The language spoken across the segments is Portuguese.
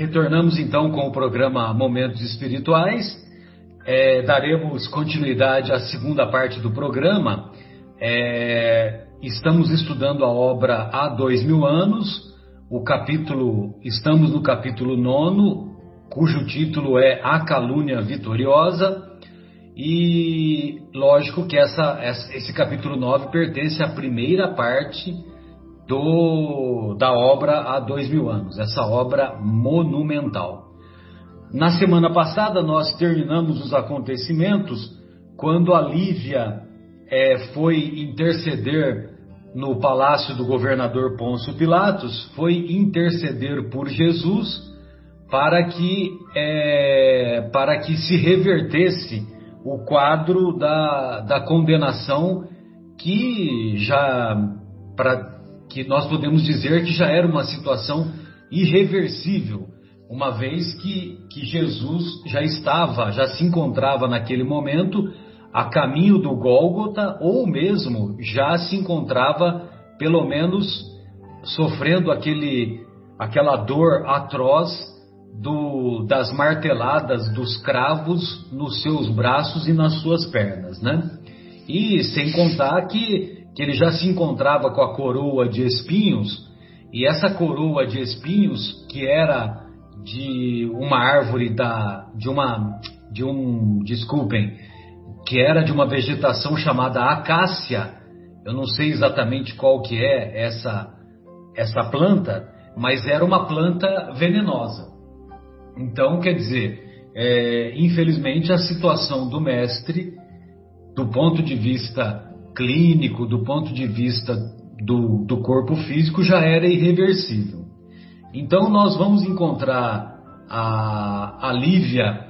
Retornamos então com o programa Momentos Espirituais. É, daremos continuidade à segunda parte do programa. É, estamos estudando a obra há dois mil anos. O capítulo, estamos no capítulo nono, cujo título é A Calúnia Vitoriosa. E lógico que essa, esse capítulo 9 pertence à primeira parte do, da obra há dois mil anos, essa obra monumental. Na semana passada nós terminamos os acontecimentos quando a Lívia é, foi interceder no palácio do governador Pôncio Pilatos, foi interceder por Jesus para que, é, para que se revertesse o quadro da, da condenação que já para que nós podemos dizer que já era uma situação irreversível, uma vez que, que Jesus já estava, já se encontrava naquele momento a caminho do Gólgota, ou mesmo já se encontrava, pelo menos, sofrendo aquele, aquela dor atroz do, das marteladas dos cravos nos seus braços e nas suas pernas, né? E sem contar que que ele já se encontrava com a coroa de espinhos, e essa coroa de espinhos, que era de uma árvore da. de uma. de um. desculpem, que era de uma vegetação chamada acácia. Eu não sei exatamente qual que é essa, essa planta, mas era uma planta venenosa. Então, quer dizer, é, infelizmente a situação do mestre, do ponto de vista clínico, do ponto de vista do, do corpo físico, já era irreversível. Então nós vamos encontrar a, a Lívia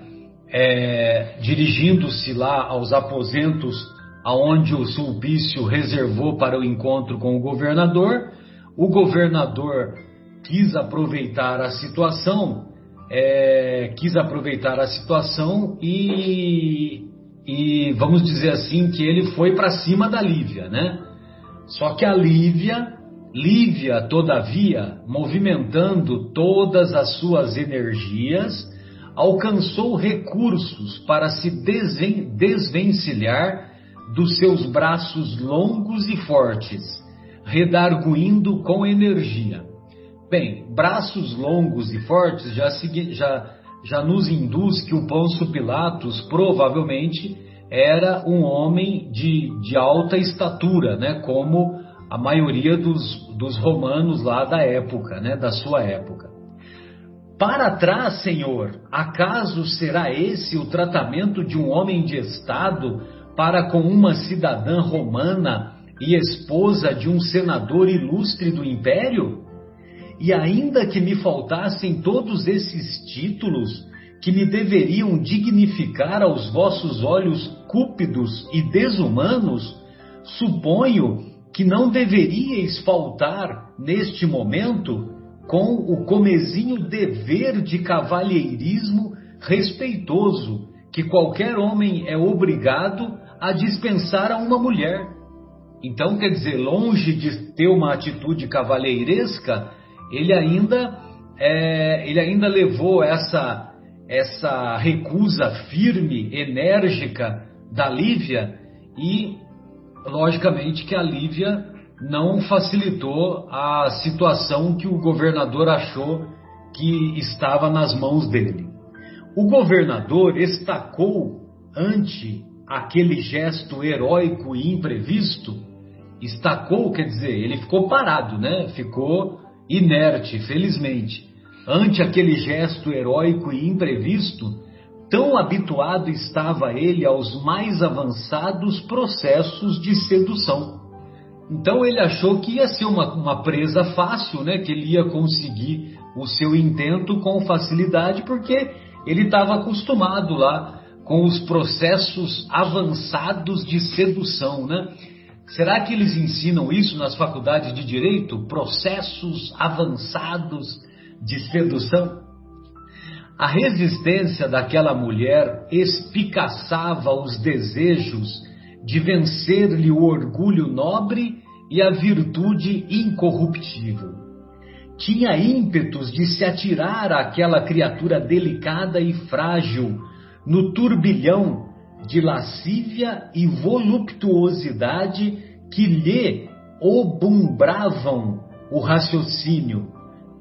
é, dirigindo-se lá aos aposentos aonde o Sulpício reservou para o encontro com o governador. O governador quis aproveitar a situação, é, quis aproveitar a situação e e vamos dizer assim que ele foi para cima da Lívia, né? Só que a Lívia, Lívia, todavia, movimentando todas as suas energias, alcançou recursos para se desven desvencilhar dos seus braços longos e fortes, redarguindo com energia. Bem, braços longos e fortes já, já já nos induz que o Pôncio Pilatos provavelmente era um homem de, de alta estatura, né, como a maioria dos, dos romanos lá da época, né, da sua época. Para trás, Senhor, acaso será esse o tratamento de um homem de Estado para com uma cidadã romana e esposa de um senador ilustre do império? E ainda que me faltassem todos esses títulos que me deveriam dignificar aos vossos olhos cúpidos e desumanos, suponho que não deveríeis faltar neste momento com o comezinho dever de cavalheirismo respeitoso que qualquer homem é obrigado a dispensar a uma mulher. Então, quer dizer, longe de ter uma atitude cavalheiresca, ele ainda, é, ele ainda levou essa, essa recusa firme, enérgica da Lívia e, logicamente, que a Lívia não facilitou a situação que o governador achou que estava nas mãos dele. O governador estacou ante aquele gesto heróico e imprevisto, estacou, quer dizer, ele ficou parado, né? Ficou inerte, felizmente, ante aquele gesto heróico e imprevisto, tão habituado estava ele aos mais avançados processos de sedução. Então ele achou que ia ser uma, uma presa fácil, né? que ele ia conseguir o seu intento com facilidade, porque ele estava acostumado lá com os processos avançados de sedução, né? Será que eles ensinam isso nas faculdades de direito? Processos avançados de sedução? A resistência daquela mulher espicaçava os desejos de vencer-lhe o orgulho nobre e a virtude incorruptível. tinha ímpetos de se atirar àquela criatura delicada e frágil no turbilhão de lascívia e voluptuosidade que lhe obumbravam o raciocínio.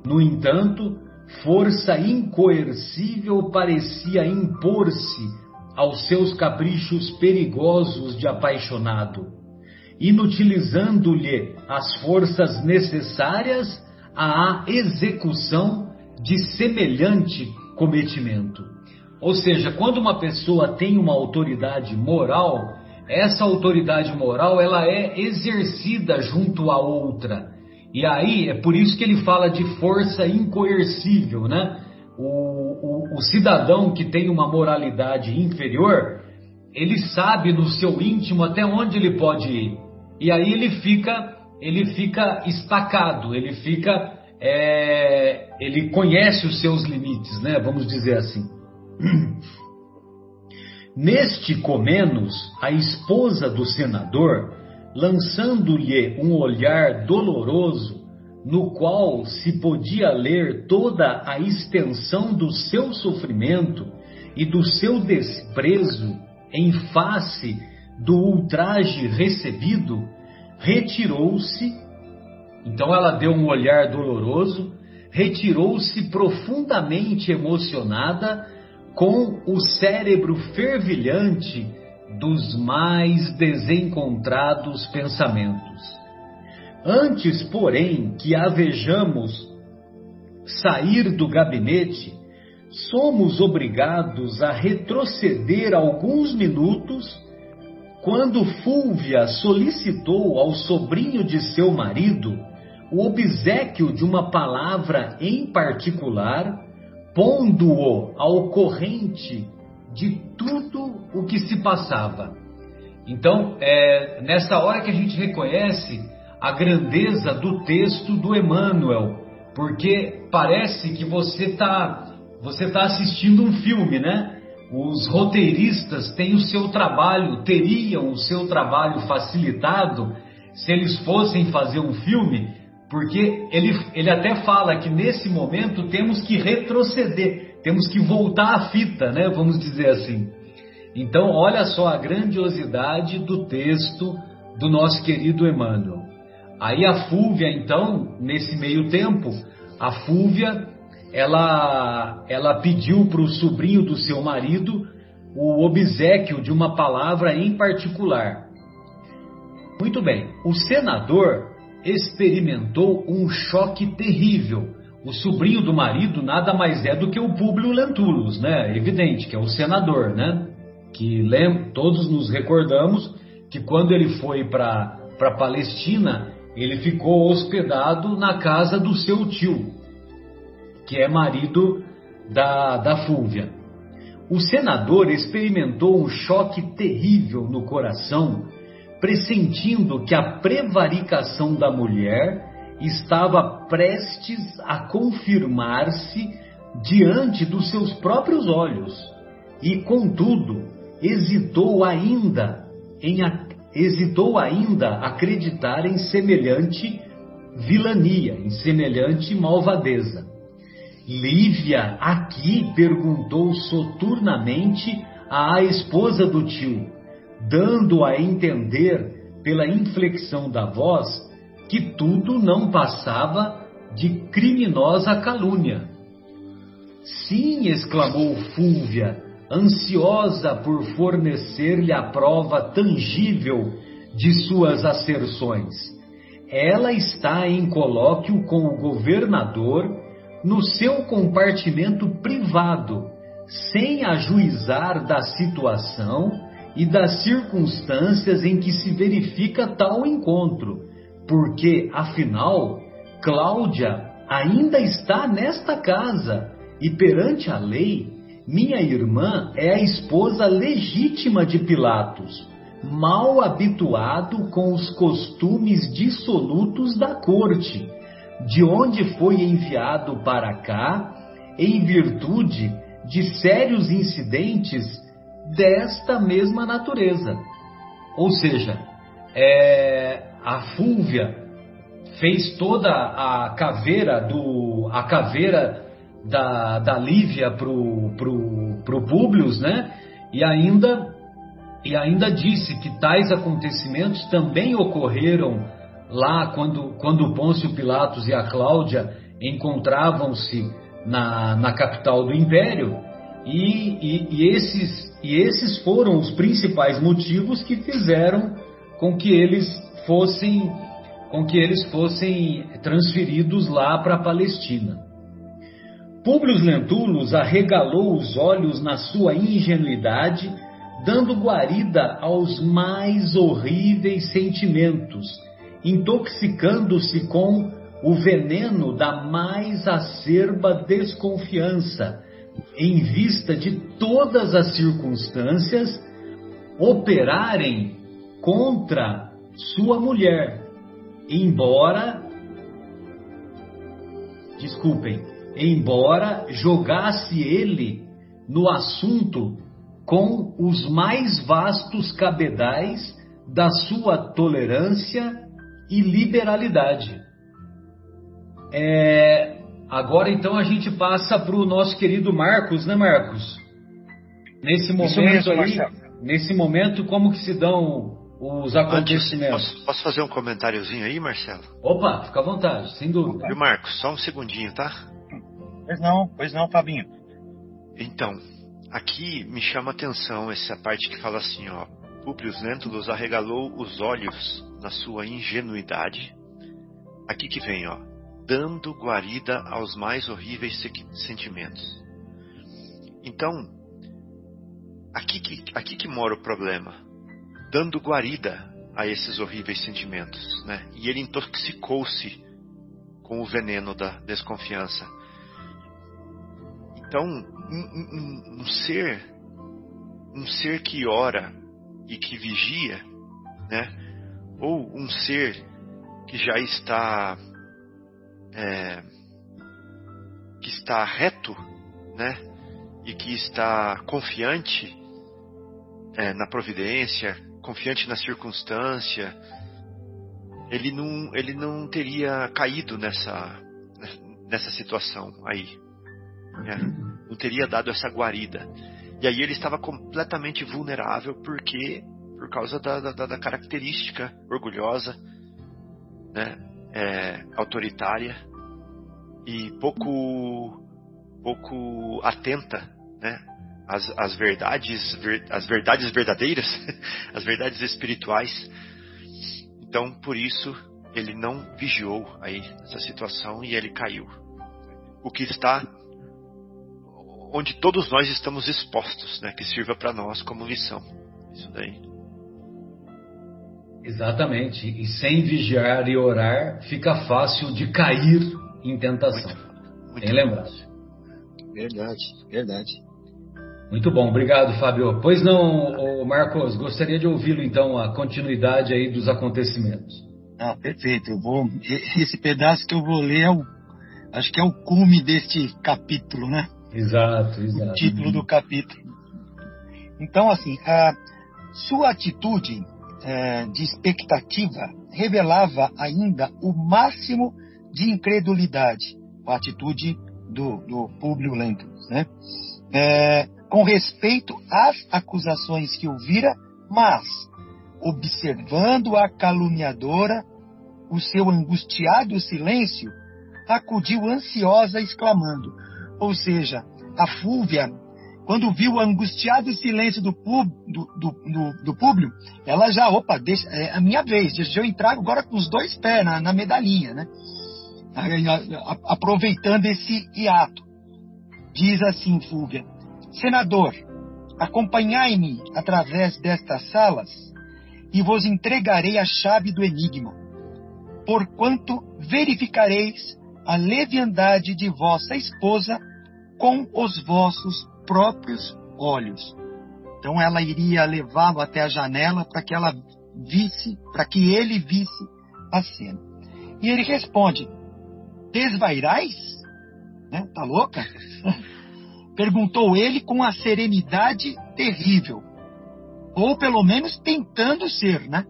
No entanto, força incoercível parecia impor-se aos seus caprichos perigosos de apaixonado, inutilizando-lhe as forças necessárias à execução de semelhante cometimento. Ou seja, quando uma pessoa tem uma autoridade moral, essa autoridade moral ela é exercida junto à outra. E aí é por isso que ele fala de força incoercível, né? O, o, o cidadão que tem uma moralidade inferior, ele sabe no seu íntimo até onde ele pode ir. E aí ele fica, ele fica estacado, ele fica, é, ele conhece os seus limites, né? Vamos dizer assim. Neste Comenos, a esposa do senador, lançando-lhe um olhar doloroso, no qual se podia ler toda a extensão do seu sofrimento e do seu desprezo em face do ultraje recebido, retirou-se. Então ela deu um olhar doloroso, retirou-se profundamente emocionada com o cérebro fervilhante dos mais desencontrados pensamentos. Antes, porém, que a vejamos sair do gabinete, somos obrigados a retroceder alguns minutos quando Fúvia solicitou ao sobrinho de seu marido o obsequio de uma palavra em particular pondo-o ao corrente de tudo o que se passava. Então, é nessa hora que a gente reconhece a grandeza do texto do Emmanuel, porque parece que você está você tá assistindo um filme, né? Os roteiristas têm o seu trabalho, teriam o seu trabalho facilitado se eles fossem fazer um filme porque ele, ele até fala que nesse momento temos que retroceder, temos que voltar à fita, né? Vamos dizer assim. Então, olha só a grandiosidade do texto do nosso querido Emmanuel. Aí a Fúvia, então, nesse meio tempo, a Fúvia, ela, ela pediu para o sobrinho do seu marido o obsequio de uma palavra em particular. Muito bem, o senador experimentou um choque terrível. O sobrinho do marido nada mais é do que o Públio Lentulus, né? Evidente, que é o senador, né? Que lem todos nos recordamos que quando ele foi para a Palestina, ele ficou hospedado na casa do seu tio, que é marido da, da Fúvia. O senador experimentou um choque terrível no coração pressentindo que a prevaricação da mulher estava prestes a confirmar-se diante dos seus próprios olhos, e contudo hesitou ainda em hesitou ainda acreditar em semelhante vilania, em semelhante malvadeza. Lívia aqui perguntou soturnamente à esposa do tio: dando a entender, pela inflexão da voz, que tudo não passava de criminosa calúnia. Sim, exclamou Fúvia, ansiosa por fornecer-lhe a prova tangível de suas asserções. Ela está em colóquio com o governador no seu compartimento privado, sem ajuizar da situação e das circunstâncias em que se verifica tal encontro, porque, afinal, Cláudia ainda está nesta casa e, perante a lei, minha irmã é a esposa legítima de Pilatos, mal habituado com os costumes dissolutos da corte, de onde foi enviado para cá em virtude de sérios incidentes desta mesma natureza. Ou seja, é, a Fúvia fez toda a caveira do a caveira da, da Lívia pro, pro, pro Públio, né? E ainda e ainda disse que tais acontecimentos também ocorreram lá quando, quando Pôncio Pilatos e a Cláudia encontravam-se na, na capital do império, e, e, e, esses, e esses foram os principais motivos que fizeram com que eles fossem com que eles fossem transferidos lá para a Palestina. Públio Lentulus arregalou os olhos na sua ingenuidade dando guarida aos mais horríveis sentimentos, intoxicando-se com o veneno da mais acerba desconfiança, em vista de todas as circunstâncias operarem contra sua mulher, embora desculpem, embora jogasse ele no assunto com os mais vastos cabedais da sua tolerância e liberalidade. É, agora então a gente passa para o nosso querido Marcos, né, Marcos? Nesse momento mesmo, aí, Marcelo. nesse momento, como que se dão os acontecimentos? Antes, posso, posso, fazer um comentáriozinho aí, Marcelo? Opa, fica à vontade, sem dúvida. E Marcos, só um segundinho, tá? Pois não, pois não, Fabinho. Então, Aqui me chama a atenção essa parte que fala assim, ó. Publius Lentulus arregalou os olhos na sua ingenuidade. Aqui que vem, ó. Dando guarida aos mais horríveis sentimentos. Então, aqui que, aqui que mora o problema. Dando guarida a esses horríveis sentimentos, né? E ele intoxicou-se com o veneno da desconfiança. Então, um, um, um, ser, um ser que ora e que vigia, né? Ou um ser que já está, é, que está reto, né? E que está confiante é, na providência, confiante na circunstância, ele não, ele não teria caído nessa, nessa situação aí. Né? Não teria dado essa guarida. E aí ele estava completamente vulnerável porque por causa da, da, da característica orgulhosa, né, é, autoritária e pouco pouco atenta, né, às, às verdades ver, verdades verdadeiras, às verdades espirituais. Então por isso ele não vigiou aí essa situação e ele caiu. O que está onde todos nós estamos expostos, né? Que sirva para nós como lição. Isso daí. Exatamente. E sem vigiar e orar, fica fácil de cair em tentação. Muito, Bem lembrado. Verdade, verdade. Muito bom, obrigado, Fábio. Pois não, Marcos, gostaria de ouvi-lo então a continuidade aí dos acontecimentos. Ah, perfeito. Eu vou esse pedaço que eu vou ler é o, acho que é o cume deste capítulo, né? Exato, exato. O título do capítulo. Então, assim, a sua atitude é, de expectativa revelava ainda o máximo de incredulidade, a atitude do, do Públio Lentulus, né? É, com respeito às acusações que ouvira, mas observando a caluniadora, o seu angustiado silêncio, acudiu ansiosa, exclamando: ou seja, a Fúvia, quando viu o angustiado silêncio do, pub, do, do, do, público, ela já, opa, deixa, é a minha vez, deixa eu entrar agora com os dois pés na, na medalhinha, né? Aproveitando esse hiato. Diz assim Fúvia, Senador, acompanhai-me através destas salas e vos entregarei a chave do enigma, porquanto verificareis a leviandade de vossa esposa com os vossos próprios olhos. Então ela iria levá-lo até a janela para que ela visse, para que ele visse a cena. E ele responde: Desvairais? Né? Tá louca? Perguntou ele com a serenidade terrível. Ou pelo menos tentando ser, né?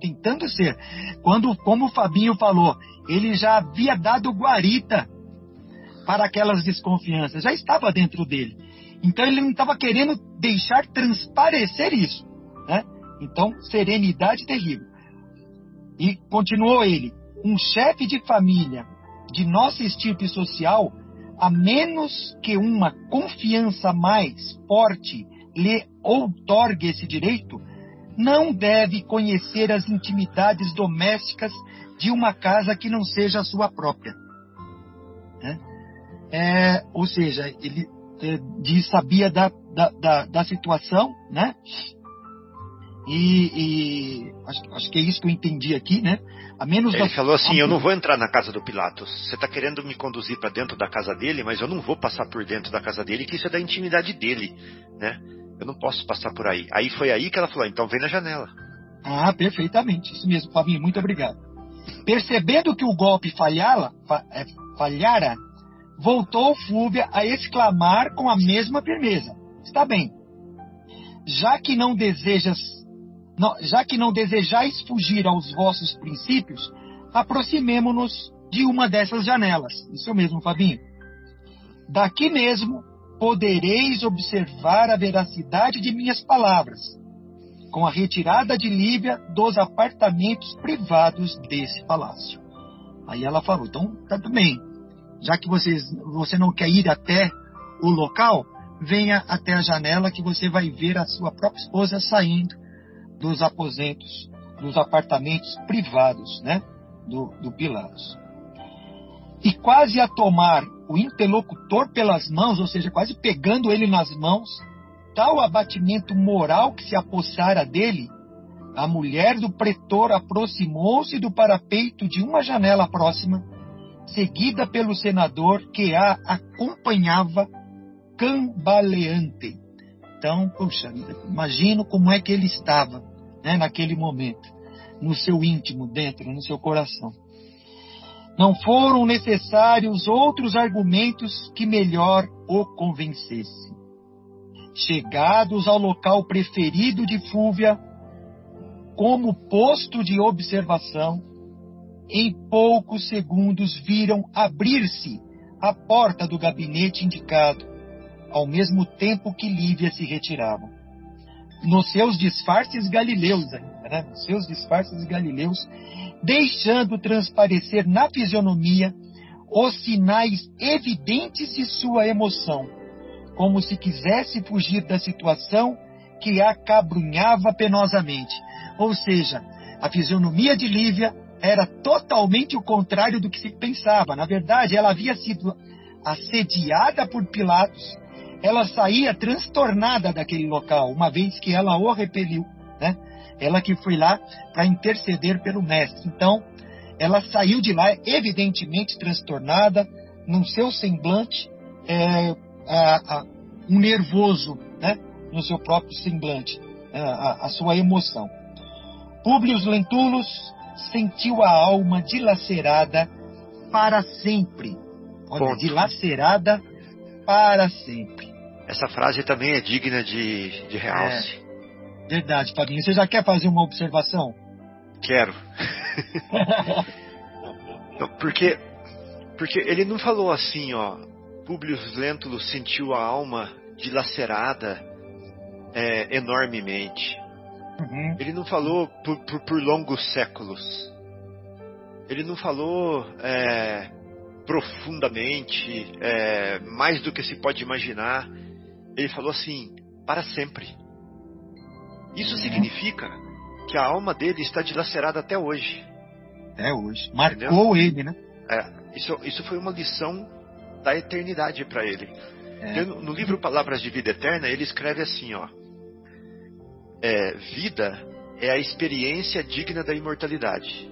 tentando ser. Quando, como o Fabinho falou, ele já havia dado guarita para aquelas desconfianças, já estava dentro dele. Então ele não estava querendo deixar transparecer isso. Né? Então, serenidade terrível. E continuou ele: um chefe de família de nossa estirpe social, a menos que uma confiança mais forte lhe outorgue esse direito, não deve conhecer as intimidades domésticas de uma casa que não seja a sua própria. Né? É, ou seja, ele diz, sabia da, da, da, da situação, né? E, e acho, acho, que é isso que eu entendi aqui, né? A menos Ele da... falou assim: Eu não vou entrar na casa do Pilatos. Você está querendo me conduzir para dentro da casa dele, mas eu não vou passar por dentro da casa dele, que isso é da intimidade dele, né? Eu não posso passar por aí. Aí foi aí que ela falou: Então vem na janela. Ah, perfeitamente. Isso mesmo, Fabinho. Muito obrigado. Percebendo que o golpe falhara, é, falhara voltou Fúvia a exclamar com a mesma firmeza: Está bem. Já que não desejas já que não desejais fugir aos vossos princípios, aproximemo-nos de uma dessas janelas. Isso mesmo, Fabinho. Daqui mesmo podereis observar a veracidade de minhas palavras, com a retirada de Lívia dos apartamentos privados desse palácio. Aí ela falou: então, tá bem. Já que vocês, você não quer ir até o local, venha até a janela que você vai ver a sua própria esposa saindo dos aposentos, dos apartamentos privados né, do, do Pilatos. E quase a tomar o interlocutor pelas mãos, ou seja, quase pegando ele nas mãos, tal abatimento moral que se apossara dele, a mulher do pretor aproximou-se do parapeito de uma janela próxima, seguida pelo senador que a acompanhava cambaleante. Então, puxa, imagino como é que ele estava né, naquele momento, no seu íntimo, dentro, no seu coração. Não foram necessários outros argumentos que melhor o convencessem. Chegados ao local preferido de Fúvia, como posto de observação, em poucos segundos viram abrir-se a porta do gabinete indicado, ao mesmo tempo que Lívia se retirava nos seus disfarces galileus ainda, né? Nos seus disfarces galileus, deixando transparecer na fisionomia os sinais evidentes de sua emoção, como se quisesse fugir da situação que a cabrunhava penosamente. Ou seja, a fisionomia de Lívia era totalmente o contrário do que se pensava. Na verdade, ela havia sido assediada por Pilatos ela saía transtornada daquele local, uma vez que ela o repeliu, né? Ela que foi lá para interceder pelo mestre. Então, ela saiu de lá evidentemente transtornada, no seu semblante, é, a, a, um nervoso, né? No seu próprio semblante, é, a, a sua emoção. Públio Lentulus sentiu a alma dilacerada para sempre. Olha, Ponto. dilacerada para sempre. Essa frase também é digna de, de realce. É, verdade, Fabinho. Você já quer fazer uma observação? Quero. porque, porque ele não falou assim, ó. Publio Lentulus sentiu a alma dilacerada é, enormemente. Uhum. Ele não falou por, por, por, longos séculos. Ele não falou é, profundamente, é, mais do que se pode imaginar. Ele falou assim: para sempre. Isso uhum. significa que a alma dele está dilacerada até hoje. Até hoje. Marcou Entendeu? ele, né? É, isso, isso foi uma lição da eternidade para ele. É. No, no, livro Palavras de Vida Eterna, ele escreve assim: ó. É, vida é a experiência digna da imortalidade.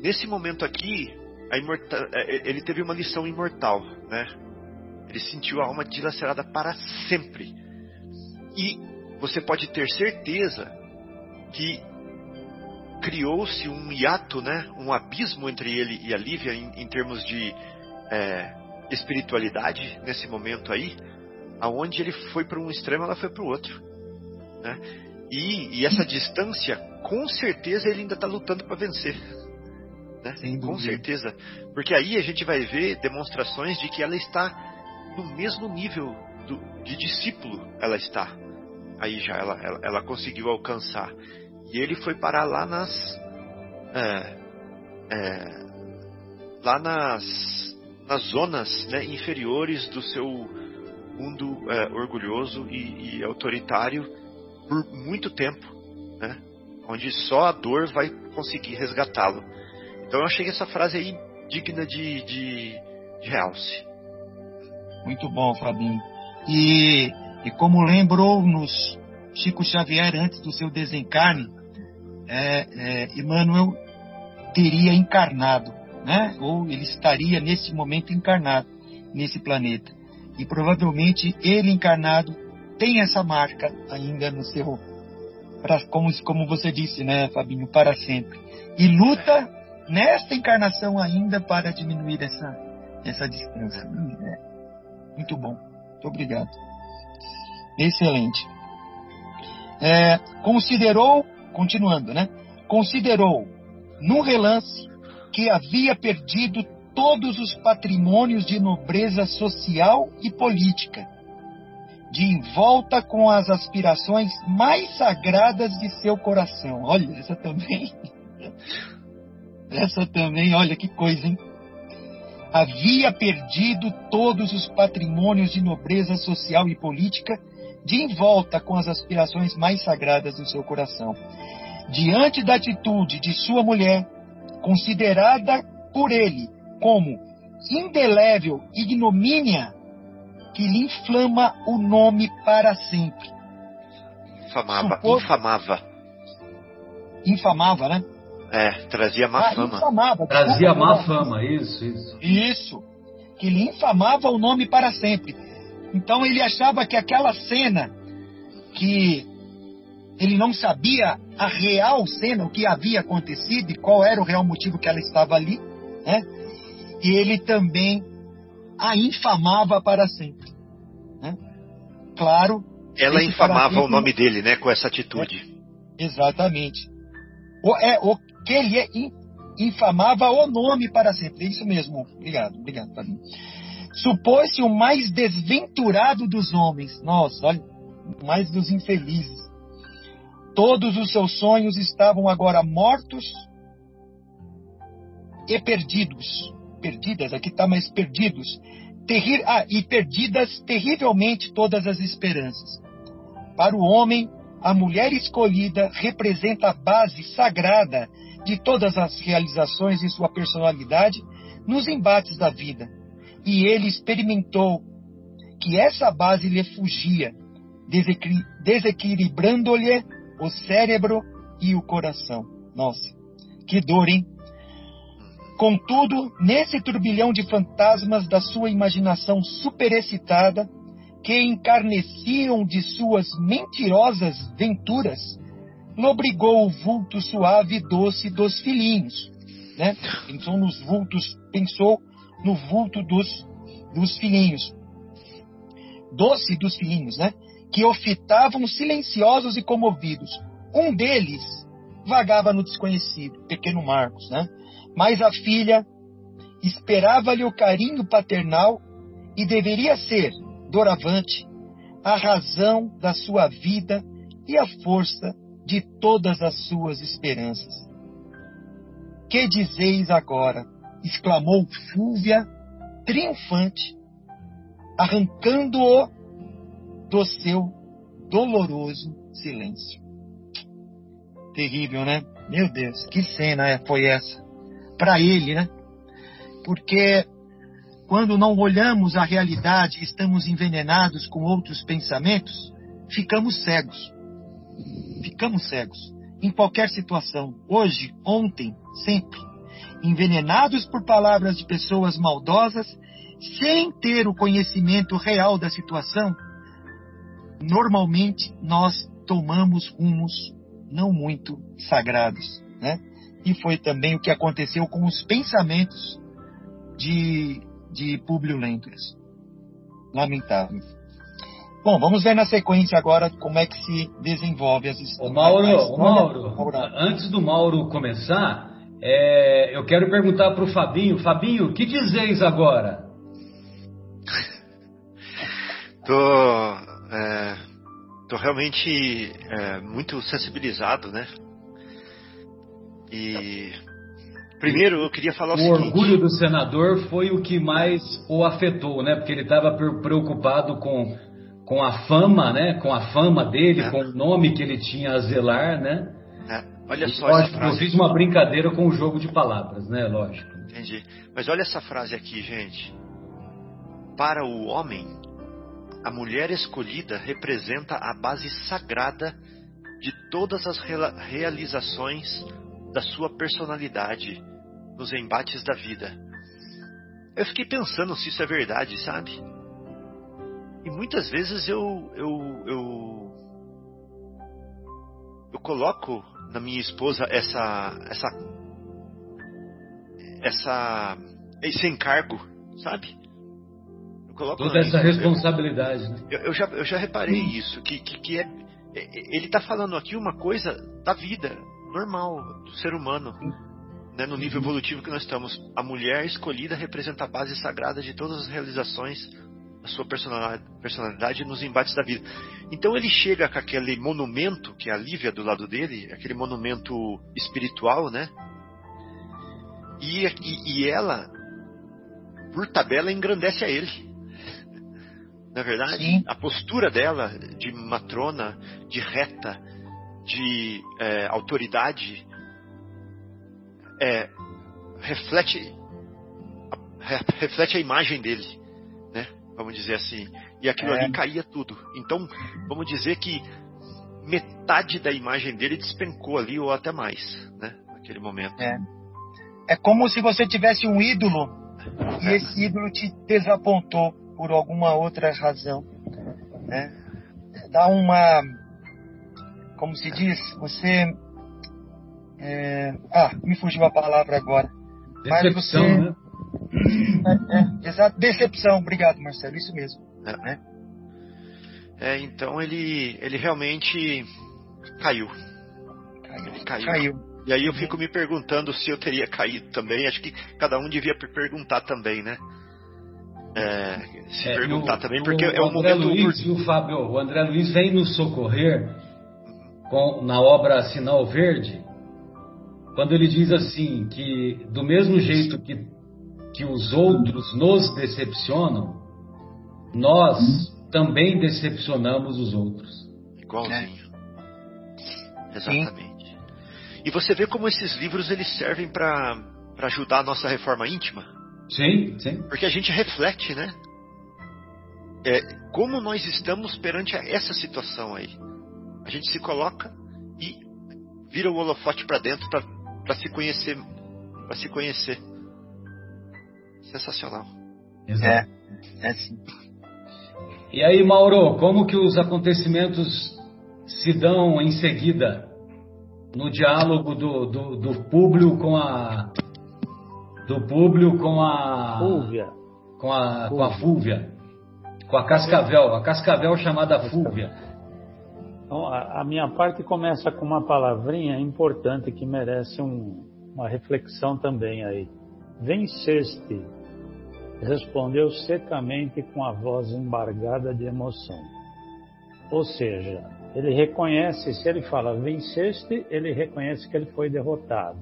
Nesse momento aqui, é, ele teve uma lição imortal, né? Ele sentiu a alma dilacerada para sempre. E você pode ter certeza que criou-se um hiato, né? um abismo entre ele e a Lívia em, em termos de é, espiritualidade nesse momento aí, aonde ele foi para um extremo, ela foi para o outro. Né? E, e essa distância, com certeza ele ainda está lutando para vencer. Né? Com certeza. Porque aí a gente vai ver demonstrações de que ela está no mesmo nível do, de discípulo, ela está. Aí já ela, ela, ela conseguiu alcançar. E ele foi parar lá nas. É, é, lá nas, nas zonas né, inferiores do seu mundo é, orgulhoso e, e, autoritário por muito tempo, né, onde só a dor vai conseguir resgatá-lo. Então eu achei essa frase aí digna de, de, de realce. Muito bom, Fabinho. E, e como lembrou-nos Chico Xavier antes do seu desencarne, é, é, Emmanuel teria encarnado, né? ou ele estaria nesse momento encarnado nesse planeta. E provavelmente ele encarnado tem essa marca ainda no seu, como, como você disse, né, Fabinho, para sempre. E luta nesta encarnação ainda para diminuir essa, essa distância. É, muito bom. Muito obrigado. Excelente. É, considerou, continuando, né? Considerou, num relance, que havia perdido todos os patrimônios de nobreza social e política, de envolta com as aspirações mais sagradas de seu coração. Olha, essa também. Essa também, olha que coisa, hein? Havia perdido todos os patrimônios de nobreza social e política de envolta com as aspirações mais sagradas do seu coração. Diante da atitude de sua mulher, considerada por ele como indelével ignomínia que lhe inflama o nome para sempre. Infamava, Supor... infamava. Infamava, né? É, trazia má ah, fama. Infamava, trazia má fama, isso, isso. Isso. Que lhe infamava o nome para sempre. Então ele achava que aquela cena que ele não sabia a real cena, o que havia acontecido e qual era o real motivo que ela estava ali, né? E ele também a infamava para sempre. Né? Claro. Ela infamava o nome dele, né, com essa atitude. É, exatamente. O, é, o que ele infamava o nome para sempre. É isso mesmo. Obrigado, obrigado, Fabinho. Supôs-se o mais desventurado dos homens. Nossa, olha, o mais dos infelizes Todos os seus sonhos estavam agora mortos e perdidos. Perdidas, aqui está mais perdidos. Terri ah, e perdidas terrivelmente todas as esperanças. Para o homem, a mulher escolhida representa a base sagrada de todas as realizações em sua personalidade nos embates da vida. E ele experimentou que essa base lhe fugia, desequilibrando-lhe o cérebro e o coração. Nossa, que dor, hein? Contudo, nesse turbilhão de fantasmas da sua imaginação superexcitada, que encarneciam de suas mentirosas venturas, lobrigou o vulto suave e doce dos filhinhos. Né? Pensou nos vultos, pensou no vulto dos, dos filhinhos. Doce dos filhinhos, né? que o fitavam silenciosos e comovidos. Um deles vagava no desconhecido, pequeno Marcos, né? Mas a filha esperava-lhe o carinho paternal e deveria ser, doravante, a razão da sua vida e a força de todas as suas esperanças. Que dizeis agora? exclamou Fúvia, triunfante, arrancando-o do seu doloroso silêncio. Terrível, né? Meu Deus, que cena é, foi essa? Para ele, né? Porque quando não olhamos a realidade e estamos envenenados com outros pensamentos, ficamos cegos. Ficamos cegos. Em qualquer situação, hoje, ontem, sempre. Envenenados por palavras de pessoas maldosas, sem ter o conhecimento real da situação, normalmente nós tomamos rumos não muito sagrados, né? E foi também o que aconteceu com os pensamentos de, de Públio Lentulus. Lamentável. Bom, vamos ver na sequência agora como é que se desenvolve as histórias. Ô Mauro, Mauro, antes do Mauro começar, é, eu quero perguntar para o Fabinho. Fabinho, o que dizeis agora? tô, é, tô realmente é, muito sensibilizado, né? E primeiro eu queria falar o, o seguinte. O orgulho do senador foi o que mais o afetou, né? Porque ele estava preocupado com, com a fama, né? Com a fama dele, é. com o nome que ele tinha a zelar, né? É. Olha só lógico, frase. Eu fiz uma brincadeira com o jogo de palavras, né? Lógico. Entendi. Mas olha essa frase aqui, gente. Para o homem, a mulher escolhida representa a base sagrada de todas as realizações da sua personalidade nos embates da vida. Eu fiquei pensando se isso é verdade, sabe? E muitas vezes eu eu eu, eu coloco na minha esposa essa essa essa esse encargo, sabe? Toda essa responsabilidade. Eu, né? eu, eu, já, eu já reparei isso, que, que, que é, é ele está falando aqui uma coisa da vida, normal do ser humano. Né, no nível evolutivo que nós estamos, a mulher escolhida representa a base sagrada de todas as realizações da sua personalidade, personalidade nos embates da vida. Então ele chega com aquele monumento que é a Lívia do lado dele, aquele monumento espiritual, né? E, e, e ela, por tabela, engrandece a ele. Na verdade, Sim. a postura dela de matrona, de reta, de é, autoridade é, reflete reflete a imagem dele, né? Vamos dizer assim. E aquilo é. ali caía tudo. Então, vamos dizer que metade da imagem dele despencou ali ou até mais, né? Naquele momento. É. É como se você tivesse um ídolo e é. esse ídolo te desapontou por alguma outra razão, né? Dá uma como se diz, você. É, ah, me fugiu a palavra agora. Decepção, você, né? É, é, exato, decepção, obrigado Marcelo, isso mesmo. É. Né? é, então ele, ele realmente caiu. Caiu. Ele caiu. caiu. E aí eu fico me perguntando se eu teria caído também. Acho que cada um devia perguntar também, né? É, se é, perguntar o, também, porque o, é um momento. Luiz, o Fábio, o André Luiz vem nos socorrer com, na obra Sinal Verde, quando ele diz assim que do mesmo jeito que, que os outros nos decepcionam, nós também decepcionamos os outros. Igualzinho. É. Exatamente. Sim. E você vê como esses livros eles servem para ajudar a nossa reforma íntima? Sim, sim. Porque a gente reflete, né? É, como nós estamos perante essa situação aí. A gente se coloca e vira o holofote para dentro para se conhecer, para se conhecer. Sensacional. Exato. É, é sim. E aí, Mauro, como que os acontecimentos se dão em seguida no diálogo do, do, do Públio com a do Públio com a Fúvia. com a Fúvia. com a Fúvia, com a Cascavel, a Cascavel chamada Fúvia. Então, a, minha parte começa com uma palavrinha importante que merece um, uma reflexão também aí. Venceste, respondeu secamente com a voz embargada de emoção. Ou seja, ele reconhece, se ele fala venceste, ele reconhece que ele foi derrotado.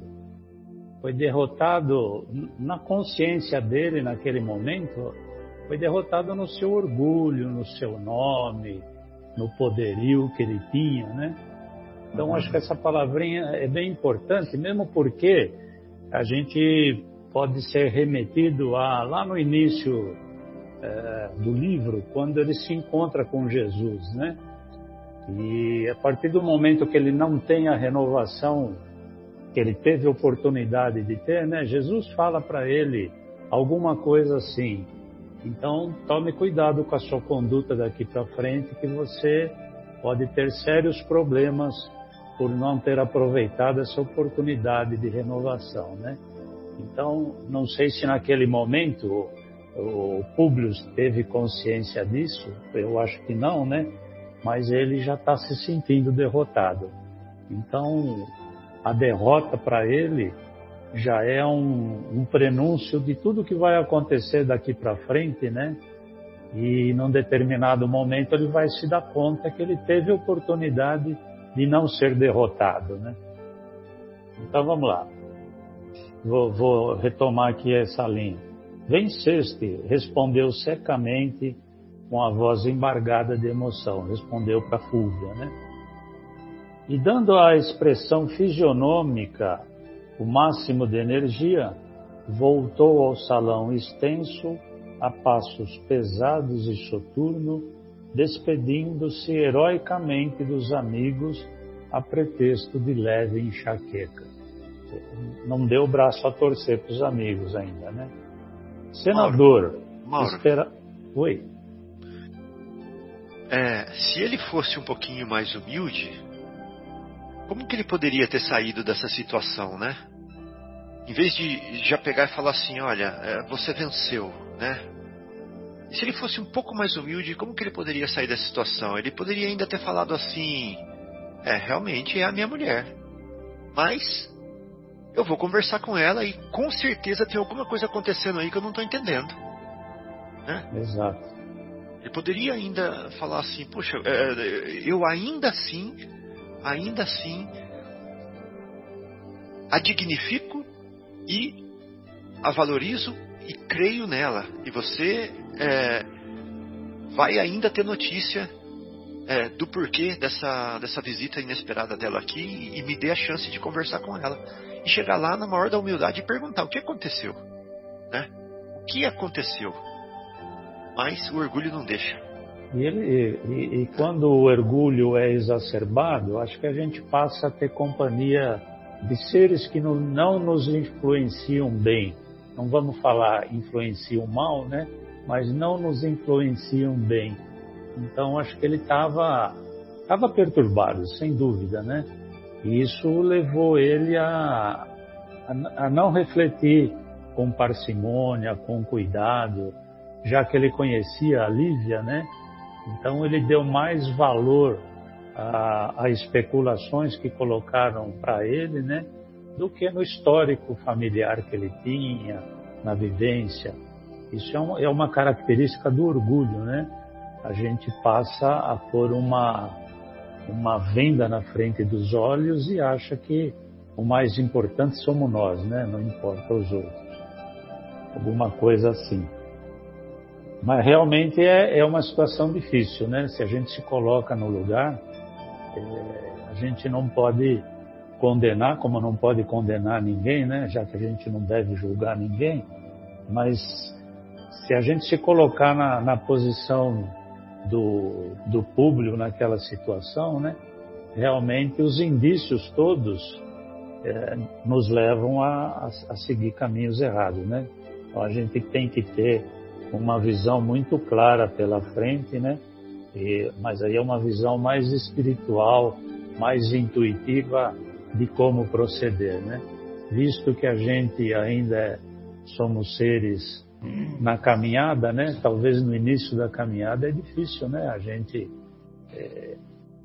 Foi derrotado na consciência dele naquele momento, foi derrotado no seu orgulho, no seu nome, no poderio que ele tinha, né? Então, acho que essa palavrinha é bem importante, mesmo porque a gente pode ser remetido a lá no início é, do livro, quando ele se encontra com Jesus, né? E a partir do momento que ele não tem a renovação que ele teve oportunidade de ter, né? Jesus fala para ele alguma coisa assim: então, tome cuidado com a sua conduta daqui para frente, que você pode ter sérios problemas por não ter aproveitado essa oportunidade de renovação, né? Então, não sei se naquele momento o Públio teve consciência disso? Eu acho que não, né? Mas ele já está se sentindo derrotado. Então, a derrota para ele já é um, um, prenúncio de tudo que vai acontecer daqui para frente, né? E num determinado momento ele vai se dar conta que ele teve oportunidade de não ser derrotado, né? Então vamos lá. Vou, vou retomar aqui essa linha. Venceste, respondeu secamente com a voz embargada de emoção. Respondeu para Fúvia, né? E dando à expressão fisionômica o máximo de energia, voltou ao salão extenso a passos pesados e soturno, despedindo-se heroicamente dos amigos a pretexto de leve enxaqueca. Não deu o braço a torcer para os amigos ainda, né? Senador, Mauro, Mauro. espera. Oi. É, se ele fosse um pouquinho mais humilde, como que ele poderia ter saído dessa situação, né? Em vez de já pegar e falar assim, olha, é, você venceu, né? E se ele fosse um pouco mais humilde, como que ele poderia sair dessa situação? Ele poderia ainda ter falado assim, é, realmente é a minha mulher. Mas eu vou conversar com ela e com certeza tem alguma coisa acontecendo aí que eu não estou entendendo. Né? Exato. Ele poderia ainda falar assim, poxa, é, eu ainda assim, ainda assim, a dignifico e a valorizo e creio nela. E você é, vai ainda ter notícia é, do porquê dessa, dessa visita inesperada dela aqui e me dê a chance de conversar com ela. E chegar lá na maior da humildade e perguntar o que aconteceu. Né? O que aconteceu? Mas o orgulho não deixa. E, ele, e, e quando o orgulho é exacerbado, acho que a gente passa a ter companhia de seres que não, não nos influenciam bem. Não vamos falar influenciam mal, né? Mas não nos influenciam bem. Então acho que ele estava tava perturbado, sem dúvida, né? E isso levou ele a, a, a não refletir com parcimônia, com cuidado, já que ele conhecia a Lívia, né? Então ele deu mais valor a, a especulações que colocaram para ele, né? Do que no histórico familiar que ele tinha, na vivência. Isso é uma, é uma característica do orgulho, né? A gente passa a pôr uma, uma venda na frente dos olhos e acha que o mais importante somos nós, né? Não importa os outros. Alguma coisa assim. Mas realmente é, é uma situação difícil, né? Se a gente se coloca no lugar, a gente não pode condenar, como não pode condenar ninguém, né? Já que a gente não deve julgar ninguém, mas se a gente se colocar na, na posição do, do público naquela situação, né? Realmente os indícios todos é, nos levam a, a, seguir caminhos errados, né? Então a gente tem que ter uma visão muito clara pela frente, né? E, mas aí é uma visão mais espiritual, mais intuitiva de como proceder, né? Visto que a gente ainda é, somos seres na caminhada, né? Talvez no início da caminhada é difícil, né? A gente é,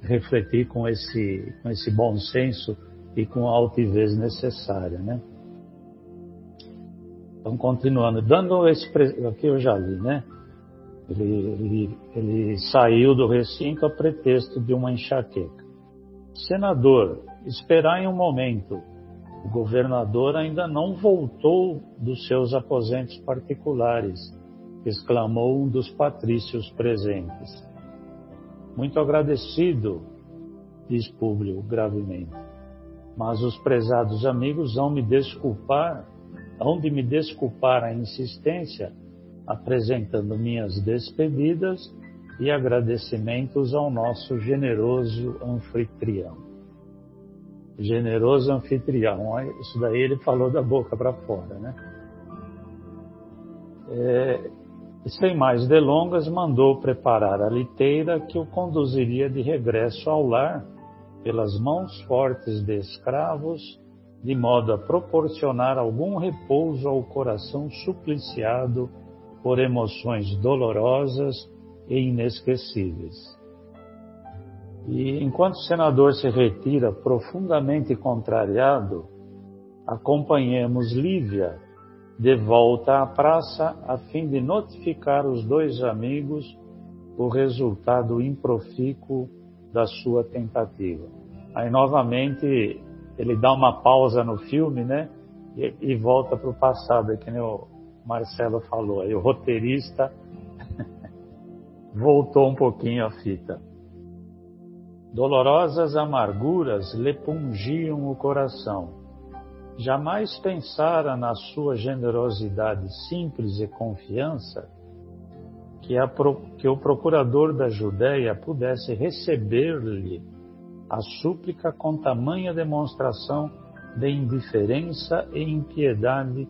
refletir com esse com esse bom senso e com a altivez necessária, né? Então, continuando, dando esse. Aqui eu já li, né? Ele, ele, ele saiu do recinto a pretexto de uma enxaqueca. Senador, esperai um momento. O governador ainda não voltou dos seus aposentos particulares, exclamou um dos patrícios presentes. Muito agradecido, diz Públio gravemente. Mas os prezados amigos vão me desculpar hão de me desculpar a insistência, apresentando minhas despedidas e agradecimentos ao nosso generoso anfitrião. Generoso anfitrião, isso daí ele falou da boca para fora, né? É, sem mais delongas, mandou preparar a liteira que o conduziria de regresso ao lar, pelas mãos fortes de escravos de modo a proporcionar algum repouso ao coração supliciado por emoções dolorosas e inesquecíveis. E enquanto o senador se retira profundamente contrariado, acompanhemos Lívia de volta à praça a fim de notificar os dois amigos o resultado improfícuo da sua tentativa. Aí novamente ele dá uma pausa no filme, né? E, e volta para o passado, é que nem o Marcelo falou. Aí o roteirista voltou um pouquinho a fita. Dolorosas amarguras lhe pungiam o coração. Jamais pensara na sua generosidade simples e confiança que, a, que o procurador da Judéia pudesse receber-lhe a súplica com tamanha demonstração de indiferença e impiedade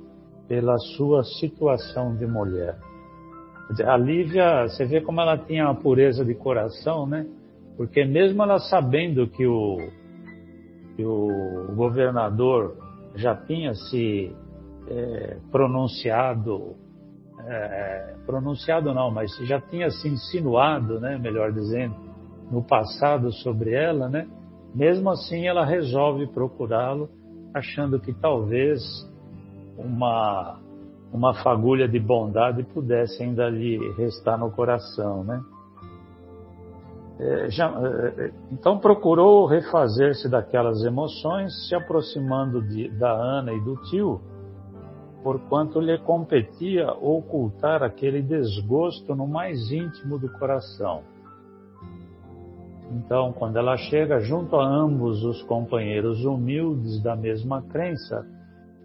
pela sua situação de mulher. A Lívia, você vê como ela tinha uma pureza de coração, né? Porque mesmo ela sabendo que o, que o governador já tinha se é, pronunciado é, pronunciado não, mas já tinha se insinuado, né, melhor dizendo, no passado sobre ela, né? Mesmo assim, ela resolve procurá-lo, achando que talvez uma uma fagulha de bondade pudesse ainda lhe restar no coração, né? É, já, é, é então procurou refazer-se daquelas emoções, se aproximando de, da Ana e do tio, porquanto lhe competia ocultar aquele desgosto no mais íntimo do coração. Então, quando ela chega junto a ambos os companheiros humildes da mesma crença,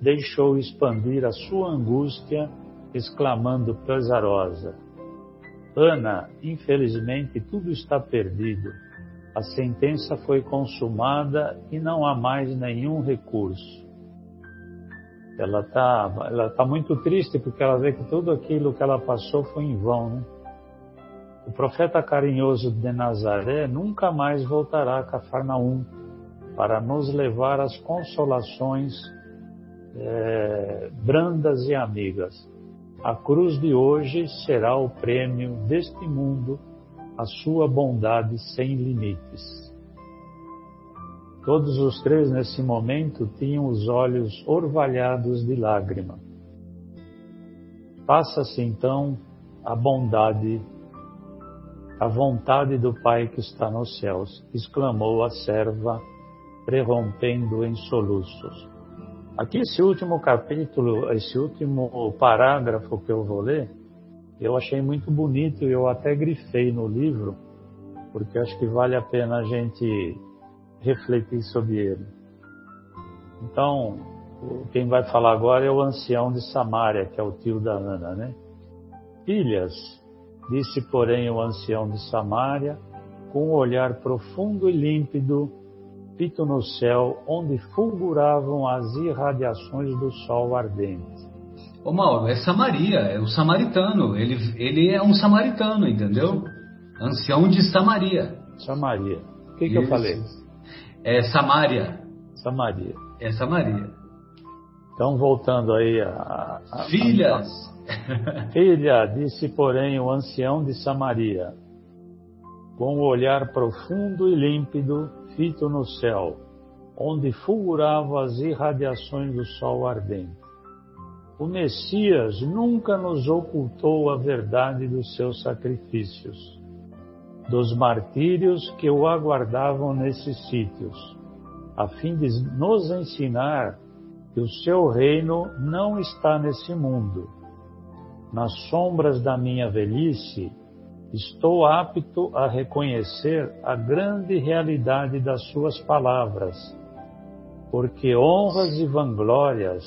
deixou expandir a sua angústia, exclamando pesarosa: Ana, infelizmente tudo está perdido. A sentença foi consumada e não há mais nenhum recurso. Ela está ela tá muito triste porque ela vê que tudo aquilo que ela passou foi em vão. Né? O profeta carinhoso de Nazaré nunca mais voltará a Cafarnaum para nos levar às consolações é, brandas e amigas. A cruz de hoje será o prêmio deste mundo, a sua bondade sem limites. Todos os três, nesse momento, tinham os olhos orvalhados de lágrima. Passa-se então a bondade, a vontade do Pai que está nos céus, exclamou a serva, prerrompendo em soluços. Aqui, esse último capítulo, esse último parágrafo que eu vou ler, eu achei muito bonito e eu até grifei no livro, porque acho que vale a pena a gente refletir sobre ele. Então, quem vai falar agora é o ancião de Samaria, que é o tio da Ana, né? Filhas, disse porém o ancião de Samaria, com um olhar profundo e límpido, fito no céu, onde fulguravam as irradiações do sol ardente. Ô Mauro, é Samaria, é o samaritano, ele, ele é um samaritano, entendeu? Ancião de Samaria. Samaria. O que, que eu falei? É Samaria. Samaria. É Samaria. Então, voltando aí a. a Filhas! A... Filha, disse, porém, o ancião de Samaria, com o um olhar profundo e límpido, fito no céu, onde fulguravam as irradiações do sol ardente. O Messias nunca nos ocultou a verdade dos seus sacrifícios dos martírios que o aguardavam nesses sítios, a fim de nos ensinar que o seu reino não está nesse mundo. Nas sombras da minha velhice, estou apto a reconhecer a grande realidade das suas palavras, porque honras e vanglórias,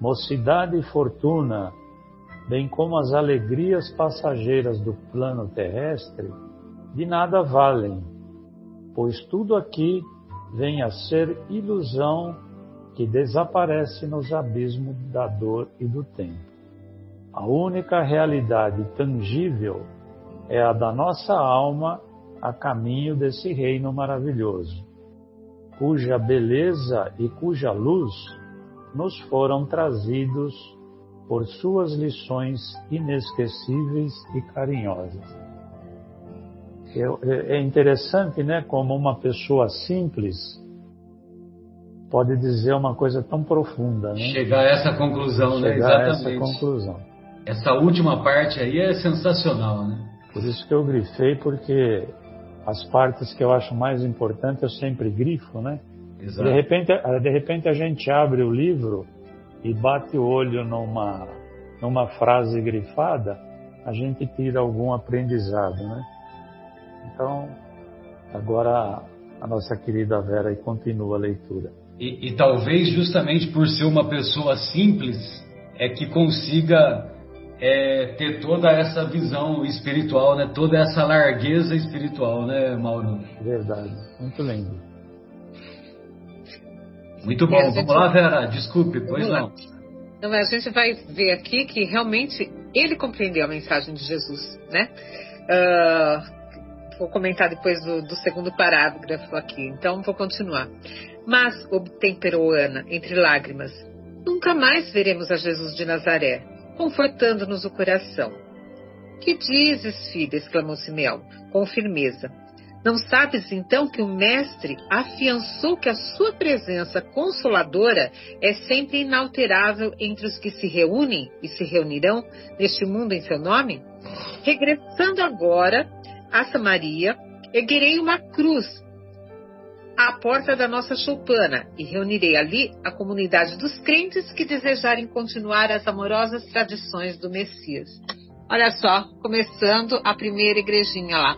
mocidade e fortuna, bem como as alegrias passageiras do plano terrestre, de nada valem, pois tudo aqui vem a ser ilusão que desaparece nos abismos da dor e do tempo. A única realidade tangível é a da nossa alma a caminho desse reino maravilhoso, cuja beleza e cuja luz nos foram trazidos por suas lições inesquecíveis e carinhosas. É, é interessante, né, como uma pessoa simples pode dizer uma coisa tão profunda, né? Chegar a essa conclusão, né? Chegar né? Exatamente. a essa conclusão. Essa última parte aí é sensacional, né? Por isso que eu grifei, porque as partes que eu acho mais importantes eu sempre grifo, né? Exato. De repente, de repente a gente abre o livro e bate o olho numa, numa frase grifada, a gente tira algum aprendizado, né? Então, agora a nossa querida Vera continua a leitura. E, e, talvez justamente por ser uma pessoa simples é que consiga é, ter toda essa visão espiritual, né? Toda essa largueza espiritual, né, Mauro? Verdade, muito lindo. Muito bom. Gente... Vamos lá, Vera. Desculpe, pois não. Não, a gente vai ver aqui que realmente ele compreendeu a mensagem de Jesus, né? Uh, vou comentar depois do, do, segundo parágrafo aqui, então vou continuar. Mas, obtemperou Ana, entre lágrimas, nunca mais veremos a Jesus de Nazaré, confortando-nos o coração. Que dizes, filha? exclamou Simeão, com firmeza. Não sabes então que o Mestre afiançou que a sua presença consoladora é sempre inalterável entre os que se reúnem e se reunirão neste mundo em seu nome? Regressando agora, a Samaria, erguerei uma cruz à porta da nossa choupana e reunirei ali a comunidade dos crentes que desejarem continuar as amorosas tradições do Messias. Olha só, começando a primeira igrejinha lá.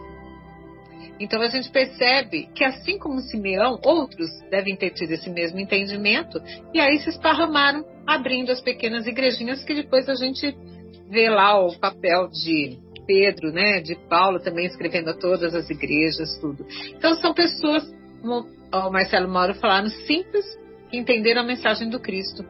Então a gente percebe que, assim como Simeão, outros devem ter tido esse mesmo entendimento e aí se esparramaram, abrindo as pequenas igrejinhas que depois a gente vê lá o papel de Pedro, né, de Paulo também escrevendo a todas as igrejas, tudo. Então são pessoas, o Marcelo Mauro falaram, simples, que entenderam a mensagem do Cristo.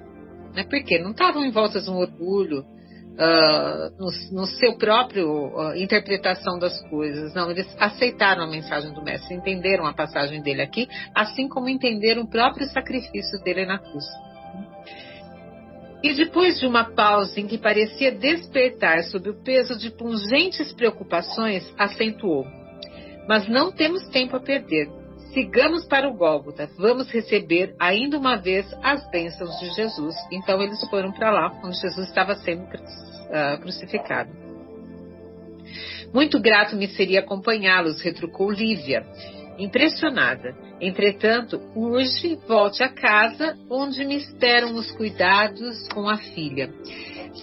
Né? Porque não estavam envoltas um orgulho, uh, no, no, seu próprio uh, interpretação das coisas. Não, eles aceitaram a mensagem do Mestre, entenderam a passagem dele aqui, assim como entenderam o próprio sacrifício dele na cruz. E depois de uma pausa em que parecia despertar sob o peso de pungentes preocupações, acentuou: Mas não temos tempo a perder. Sigamos para o Gólgota. Vamos receber ainda uma vez as bênçãos de Jesus. Então eles foram para lá, onde Jesus estava sendo uh, crucificado. Muito grato me seria acompanhá-los, retrucou Lívia impressionada. Entretanto, urge volte a casa, onde me esperam os cuidados com a filha.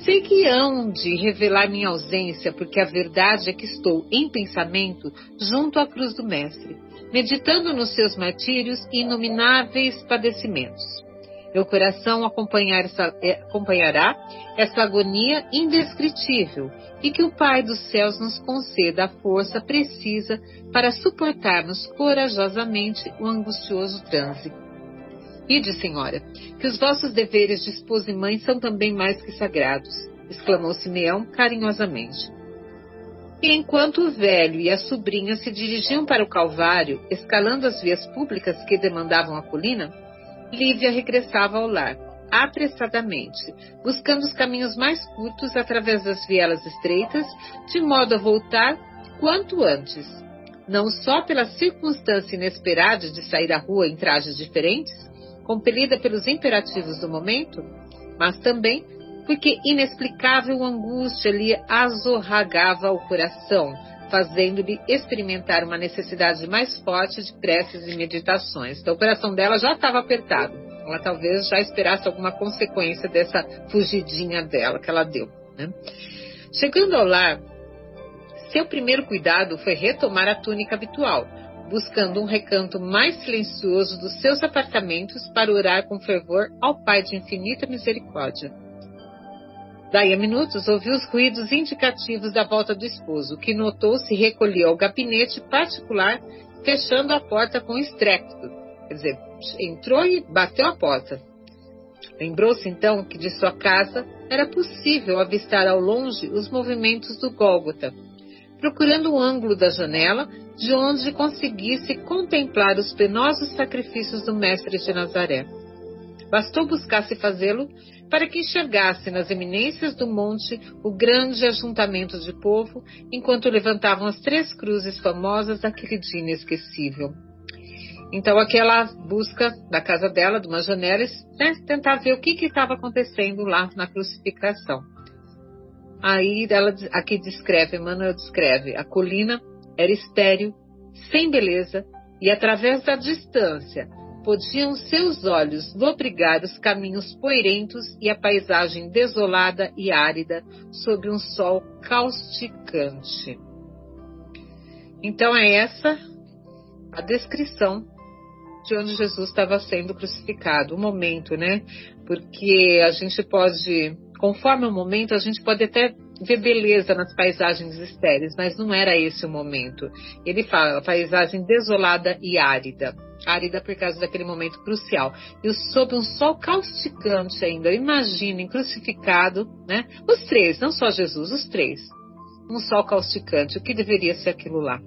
Sei que hão de revelar minha ausência, porque a verdade é que estou em pensamento junto à cruz do Mestre, meditando nos seus martírios e inomináveis padecimentos. Meu coração acompanhar essa, é, acompanhará essa agonia indescritível e que o Pai dos céus nos conceda a força precisa para suportarmos corajosamente o angustioso trânsito. Ide, Senhora, que os vossos deveres de esposa e mãe são também mais que sagrados, exclamou Simeão carinhosamente. E enquanto o velho e a sobrinha se dirigiam para o Calvário, escalando as vias públicas que demandavam a colina, Lívia regressava ao lar, apressadamente, buscando os caminhos mais curtos através das vielas estreitas, de modo a voltar quanto antes. Não só pela circunstância inesperada de sair à rua em trajes diferentes, compelida pelos imperativos do momento, mas também porque inexplicável angústia lhe azorragava o coração, fazendo-lhe experimentar uma necessidade mais forte de preces e meditações. Então, o coração dela já estava apertado. Ela talvez já esperasse alguma consequência dessa fugidinha dela que ela deu. Né? Chegando ao lar, seu primeiro cuidado foi retomar a túnica habitual, buscando um recanto mais silencioso dos seus apartamentos para orar com fervor ao Pai de infinita misericórdia. Daí a minutos ouviu os ruídos indicativos da volta do esposo, que notou se recolheu ao gabinete particular, fechando a porta com estrépito. Quer dizer, entrou e bateu a porta. Lembrou-se então que de sua casa era possível avistar ao longe os movimentos do Gólgota, procurando o ângulo da janela de onde conseguisse contemplar os penosos sacrifícios do Mestre de Nazaré. Bastou buscasse fazê-lo para que enxergasse nas eminências do monte o grande ajuntamento de povo, enquanto levantavam as três cruzes famosas daquele dia inesquecível. Então, aquela busca da casa dela, de uma janela, né, tentar ver o que estava acontecendo lá na crucificação. Aí ela aqui descreve, Emmanuel descreve, a colina era estéril, sem beleza, e através da distância podiam seus olhos lobrigar os caminhos poeirentos e a paisagem desolada e árida sob um sol causticante. Então é essa a descrição de onde Jesus estava sendo crucificado, o momento, né? Porque a gente pode, conforme o momento, a gente pode até ver beleza nas paisagens estéreis, mas não era esse o momento. Ele fala paisagem desolada e árida. Árida por causa daquele momento crucial. E sob um sol causticante ainda. Imaginem, crucificado, né? Os três, não só Jesus, os três. Um sol causticante. O que deveria ser aquilo lá?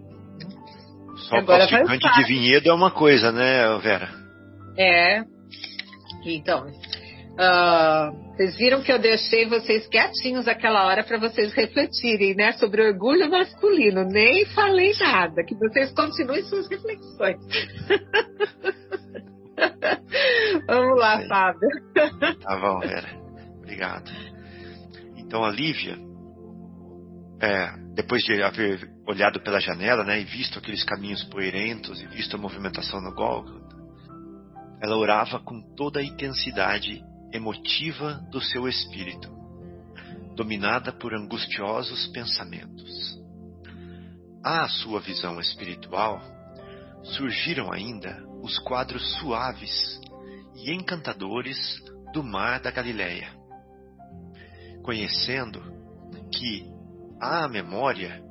Sol Agora causticante de vinhedo é uma coisa, né, Vera? É. Então, uh, vocês viram que eu deixei vocês quietinhos aquela hora para vocês refletirem, né, sobre orgulho masculino. Nem falei nada, que vocês continuem suas reflexões. Vamos lá, Fábio. Tá bom, Vera. Obrigado. Então, a Lívia, é, depois de haver olhado pela janela, né, e visto aqueles caminhos poeirentos e visto a movimentação no Gólgota, ela orava com toda a intensidade emotiva do seu espírito, dominada por angustiosos pensamentos. À sua visão espiritual, surgiram ainda os quadros suaves e encantadores do mar da Galileia. Conhecendo que à memória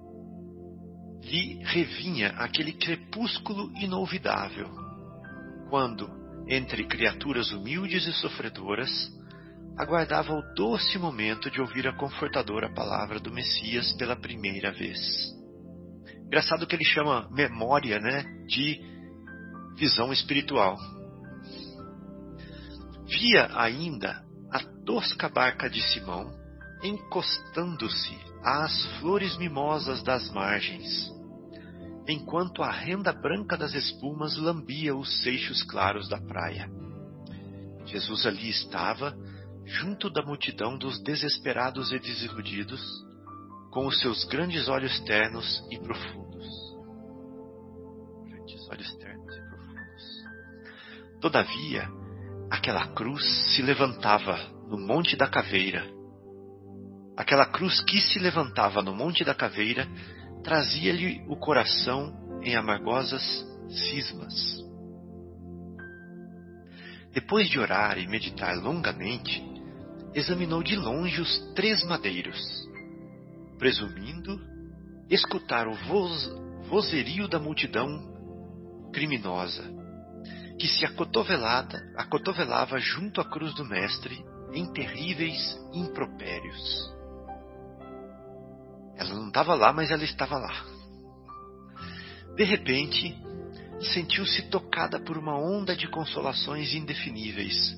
lhe revinha aquele crepúsculo inolvidável, quando, entre criaturas humildes e sofredoras, aguardava o doce momento de ouvir a confortadora palavra do Messias pela primeira vez. Engraçado que ele chama memória, né, de visão espiritual. Via ainda a tosca barca de Simão encostando-se às flores mimosas das margens, enquanto a renda branca das espumas lambia os seixos claros da praia. Jesus ali estava, junto da multidão dos desesperados e desiludidos, com os seus grandes olhos ternos e profundos. Grandes olhos ternos e profundos. Todavia, aquela cruz se levantava no Monte da Caveira Aquela cruz que se levantava no Monte da Caveira trazia-lhe o coração em amargosas cismas. Depois de orar e meditar longamente, examinou de longe os três madeiros, presumindo escutar o voz, vozerio da multidão criminosa, que se acotovelava junto à cruz do Mestre em terríveis impropérios. Ela não estava lá, mas ela estava lá. De repente, sentiu-se tocada por uma onda de consolações indefiníveis.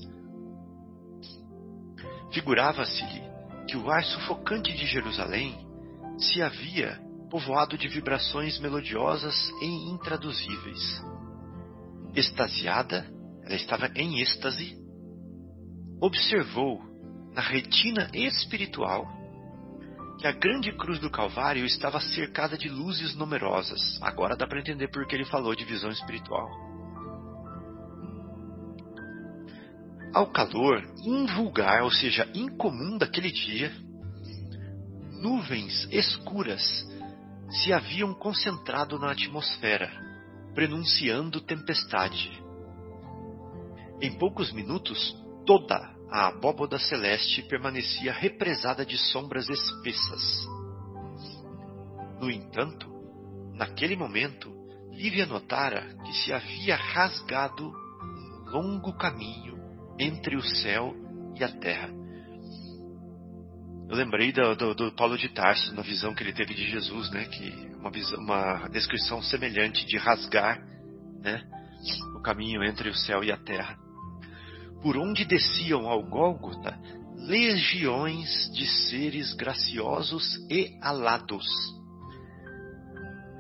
Figurava-se-lhe que o ar sufocante de Jerusalém se havia povoado de vibrações melodiosas e intraduzíveis. Extasiada, ela estava em êxtase, observou na retina espiritual que a grande cruz do Calvário estava cercada de luzes numerosas. Agora dá para entender por que ele falou de visão espiritual. Ao calor invulgar, ou seja, incomum daquele dia, nuvens escuras se haviam concentrado na atmosfera, prenunciando tempestade. Em poucos minutos, toda a abóboda celeste permanecia represada de sombras espessas. No entanto, naquele momento, Lívia notara que se havia rasgado um longo caminho entre o céu e a terra. Eu lembrei do, do, do, Paulo de Tarso, na visão que ele teve de Jesus, né? Que uma, visão, uma descrição semelhante de rasgar, né? O caminho entre o céu e a terra por onde desciam ao Gólgota legiões de seres graciosos e alados.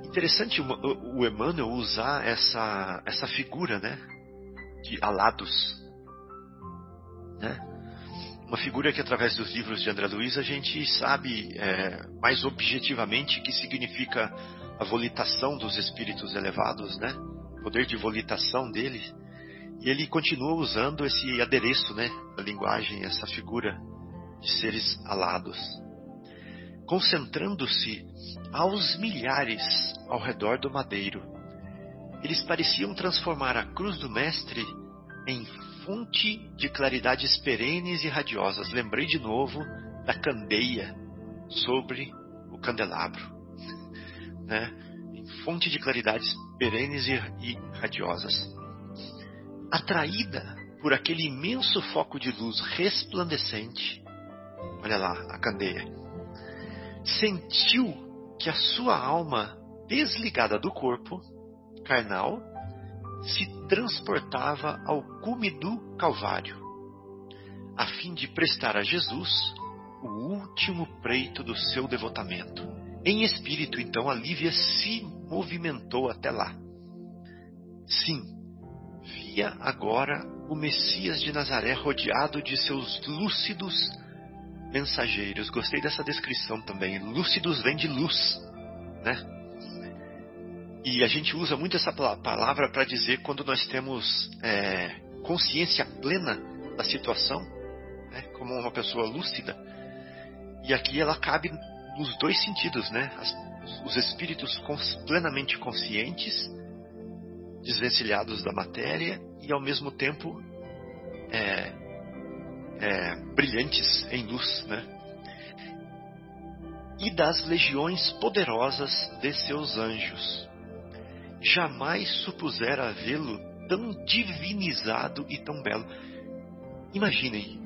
Interessante o Emmanuel usar essa, essa figura, né? De alados. Né? Uma figura que através dos livros de André Luiz a gente sabe é, mais objetivamente que significa a volitação dos espíritos elevados, né? O poder de volitação dele. E ele continua usando esse adereço, né, da linguagem, essa figura de seres alados, concentrando-se aos milhares ao redor do madeiro. Eles pareciam transformar a cruz do Mestre em fonte de claridades perenes e radiosas. Lembrei de novo da candeia sobre o candelabro, né? Em fonte de claridades perenes e, e radiosas. Atraída por aquele imenso foco de luz resplandecente, olha lá a candeia, sentiu que a sua alma, desligada do corpo carnal, se transportava ao cume do Calvário, a fim de prestar a Jesus o último preito do seu devotamento. Em espírito, então, a Lívia se movimentou até lá. Sim, via agora o Messias de Nazaré rodeado de seus lúcidos mensageiros. Gostei dessa descrição também. Lúcidos vem de luz, né? E a gente usa muito essa palavra para dizer quando nós temos é, consciência plena da situação, né? como uma pessoa lúcida. E aqui ela cabe nos dois sentidos, né? As, os espíritos cons, plenamente conscientes, desvencilhados da matéria e ao mesmo tempo é, é, brilhantes em luz, né? E das legiões poderosas de seus anjos. Jamais supusera vê-lo tão divinizado e tão belo. Imaginem,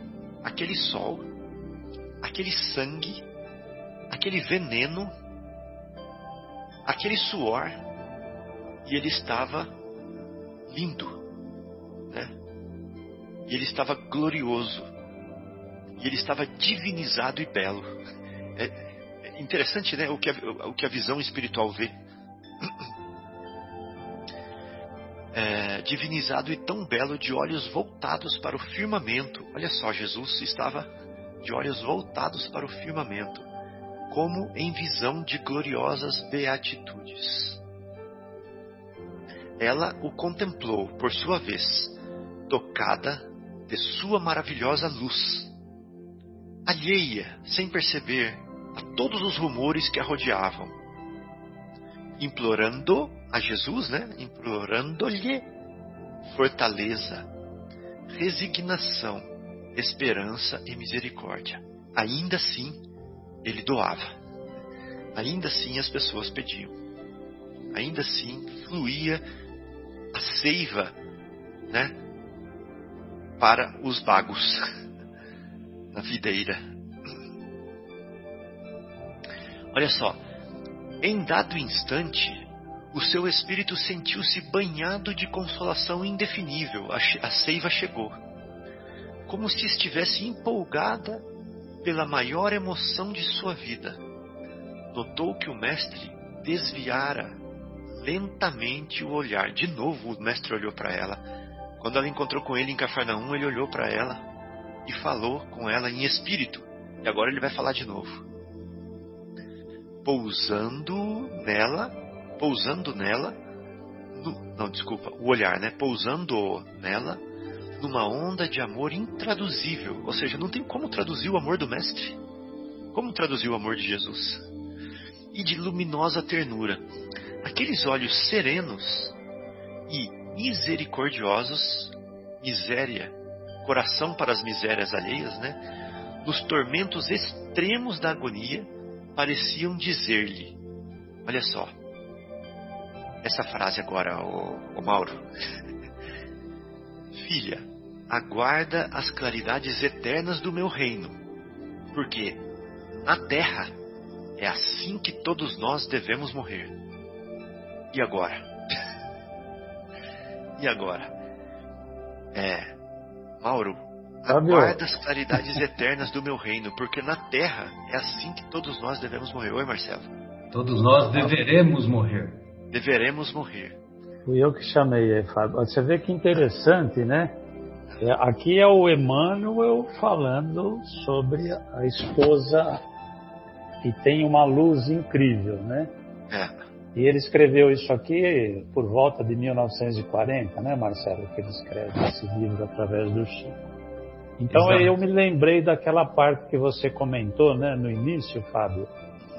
aquele sol, aquele sangue, aquele veneno, aquele suor, e ele estava lindo, né? E ele estava glorioso e ele estava divinizado e belo. É interessante, né, o que a, o que a visão espiritual vê. É, divinizado e tão belo, de olhos voltados para o firmamento. Olha só, Jesus estava de olhos voltados para o firmamento, como em visão de gloriosas beatitudes. Ela o contemplou, por sua vez, tocada de sua maravilhosa luz alheia, sem perceber, a todos os rumores que a rodeavam, implorando a Jesus, né? Implorando-lhe fortaleza, resignação, esperança e misericórdia. Ainda assim, ele doava. Ainda assim, as pessoas pediam. Ainda assim, fluía seiva, né? Para os bagos. na videira. Olha só, em dado instante, o seu espírito sentiu-se banhado de consolação indefinível. A, a seiva chegou, como se estivesse empolgada pela maior emoção de sua vida. Notou que o mestre desviara lentamente o olhar. De novo, o mestre olhou para ela. Quando ela encontrou com ele em Cafarnaum, ele olhou para ela e falou com ela em espírito. E agora ele vai falar de novo. Pousando nela, pousando nela, no, não, desculpa, o olhar, né? Pousando nela numa onda de amor intraduzível. Ou seja, não tem como traduzir o amor do Mestre. Como traduzir o amor de Jesus? E de luminosa ternura. Aqueles olhos serenos e misericordiosos, miséria coração para as misérias alheias, né? Nos tormentos extremos da agonia, pareciam dizer-lhe: Olha só, essa frase agora, o, Mauro. Filha, aguarda as claridades eternas do meu reino, porque na terra é assim que todos nós devemos morrer. E agora? e agora? É, Mauro, aguarda as claridades eternas do meu reino, porque na terra é assim que todos nós devemos morrer. Oi, Marcelo. Todos nós deveremos morrer. Deveremos morrer. Fui eu que chamei, Fábio. Você vê que interessante, né? É, aqui é o Emmanuel falando sobre a esposa que tem uma luz incrível, né? É. E ele escreveu isso aqui por volta de 1940, né, Marcelo? Que ele escreve esse livro através do Chico. Então Exato. eu me lembrei daquela parte que você comentou, né, no início, Fábio,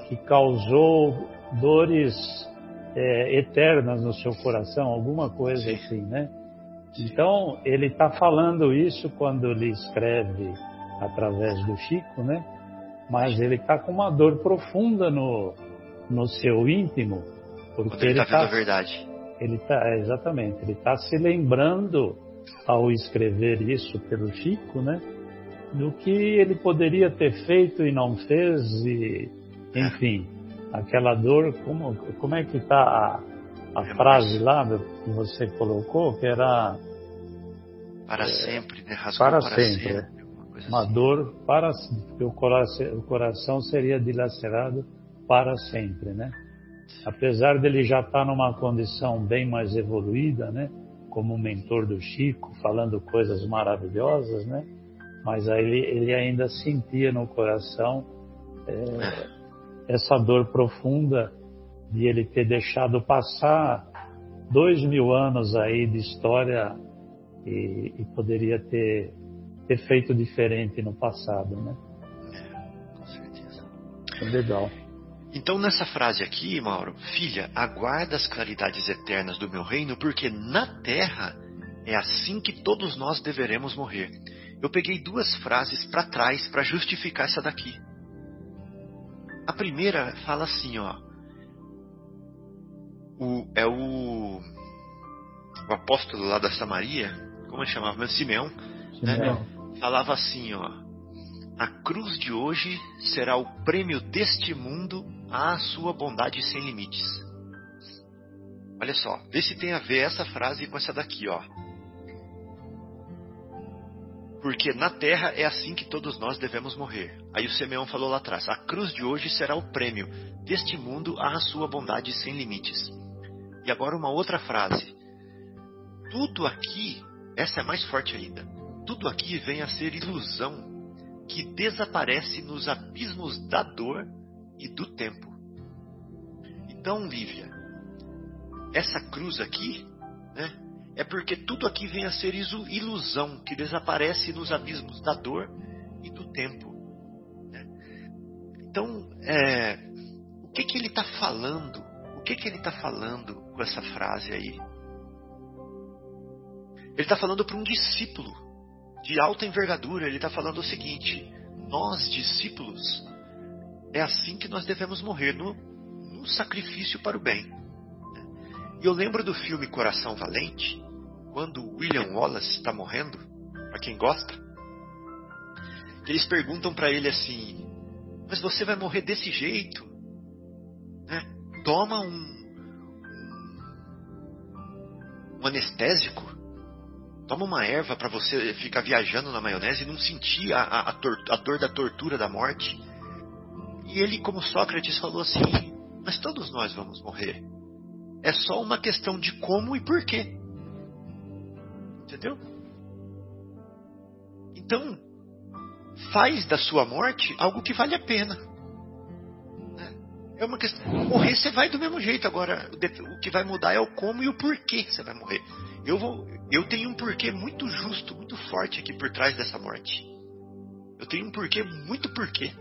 que causou dores é, eternas no seu coração, alguma coisa Sim. assim, né? Então ele está falando isso quando ele escreve através do Chico, né? Mas ele está com uma dor profunda no, no seu íntimo porque ele está vendo a verdade. Ele está, é, exatamente, ele está se lembrando ao escrever isso pelo Chico, né? Do que ele poderia ter feito e não fez e, enfim, aquela dor, como, como é que está a, a é frase lá que você colocou, que era... Para é, sempre, né? Para, para sempre. sempre uma, assim. dor para. O coração, o coração seria dilacerado para sempre, né? Apesar dele já estar tá numa condição bem mais evoluída, né? Como mentor do Chico, falando coisas maravilhosas, né? Mas aí ele, ele ainda sentia no coração é, essa dor profunda de ele ter deixado passar dois mil anos aí de história e, e poderia ter, ter feito diferente no passado, né? Com certeza. Legal. Então, nessa frase aqui, Mauro, filha, aguarda as claridades eternas do meu reino, porque na terra é assim que todos nós deveremos morrer. Eu peguei duas frases para trás para justificar essa daqui. A primeira fala assim, ó. O, é o, o apóstolo lá da Samaria, como ele chamava? Simeão, Simeão. Né? falava assim, ó. A cruz de hoje será o prêmio deste mundo à sua bondade sem limites. Olha só, vê se tem a ver essa frase com essa daqui, ó. Porque na terra é assim que todos nós devemos morrer. Aí o Simeão falou lá atrás: a cruz de hoje será o prêmio deste mundo à sua bondade sem limites. E agora uma outra frase. Tudo aqui, essa é mais forte ainda. Tudo aqui vem a ser ilusão que desaparece nos abismos da dor e do tempo. Então, Lívia, essa cruz aqui, né, é porque tudo aqui vem a ser ilusão que desaparece nos abismos da dor e do tempo. Né? Então, é, o que, que ele está falando? O que, que ele está falando com essa frase aí? Ele está falando para um discípulo de alta envergadura, ele está falando o seguinte: nós, discípulos, é assim que nós devemos morrer, no, no sacrifício para o bem. E eu lembro do filme Coração Valente, quando William Wallace está morrendo, para quem gosta, eles perguntam para ele assim: Mas você vai morrer desse jeito? Né? Toma um, um anestésico Toma uma erva para você ficar viajando na maionese e não sentir a, a, a, tor a dor da tortura da morte. E ele, como Sócrates, falou assim: Mas todos nós vamos morrer. É só uma questão de como e porquê. Entendeu? Então, faz da sua morte algo que vale a pena. É uma questão. Morrer você vai do mesmo jeito. Agora, o que vai mudar é o como e o porquê você vai morrer. Eu vou, eu tenho um porquê muito justo, muito forte aqui por trás dessa morte. Eu tenho um porquê muito porquê.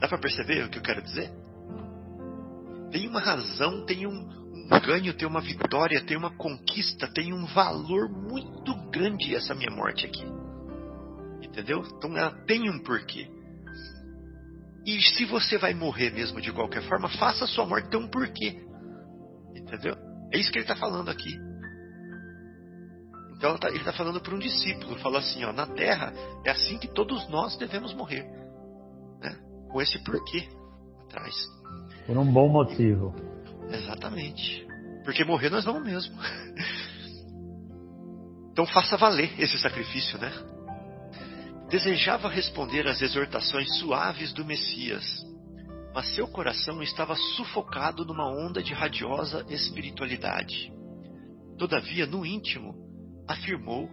Dá para perceber o que eu quero dizer? Tem uma razão, tem um, um ganho, tem uma vitória, tem uma conquista, tem um valor muito grande essa minha morte aqui. Entendeu? Então ela tem um porquê. E se você vai morrer mesmo de qualquer forma, faça a sua morte ter um porquê. Entendeu? É isso que ele está falando aqui. Então tá, ele está falando para um discípulo, falou assim, ó, na Terra é assim que todos nós devemos morrer, né? Com esse porquê atrás. Por um bom motivo. Exatamente. Porque morrer nós vamos mesmo. Então faça valer esse sacrifício, né? Desejava responder às exortações suaves do Messias, mas seu coração estava sufocado numa onda de radiosa espiritualidade. Todavia, no íntimo, afirmou,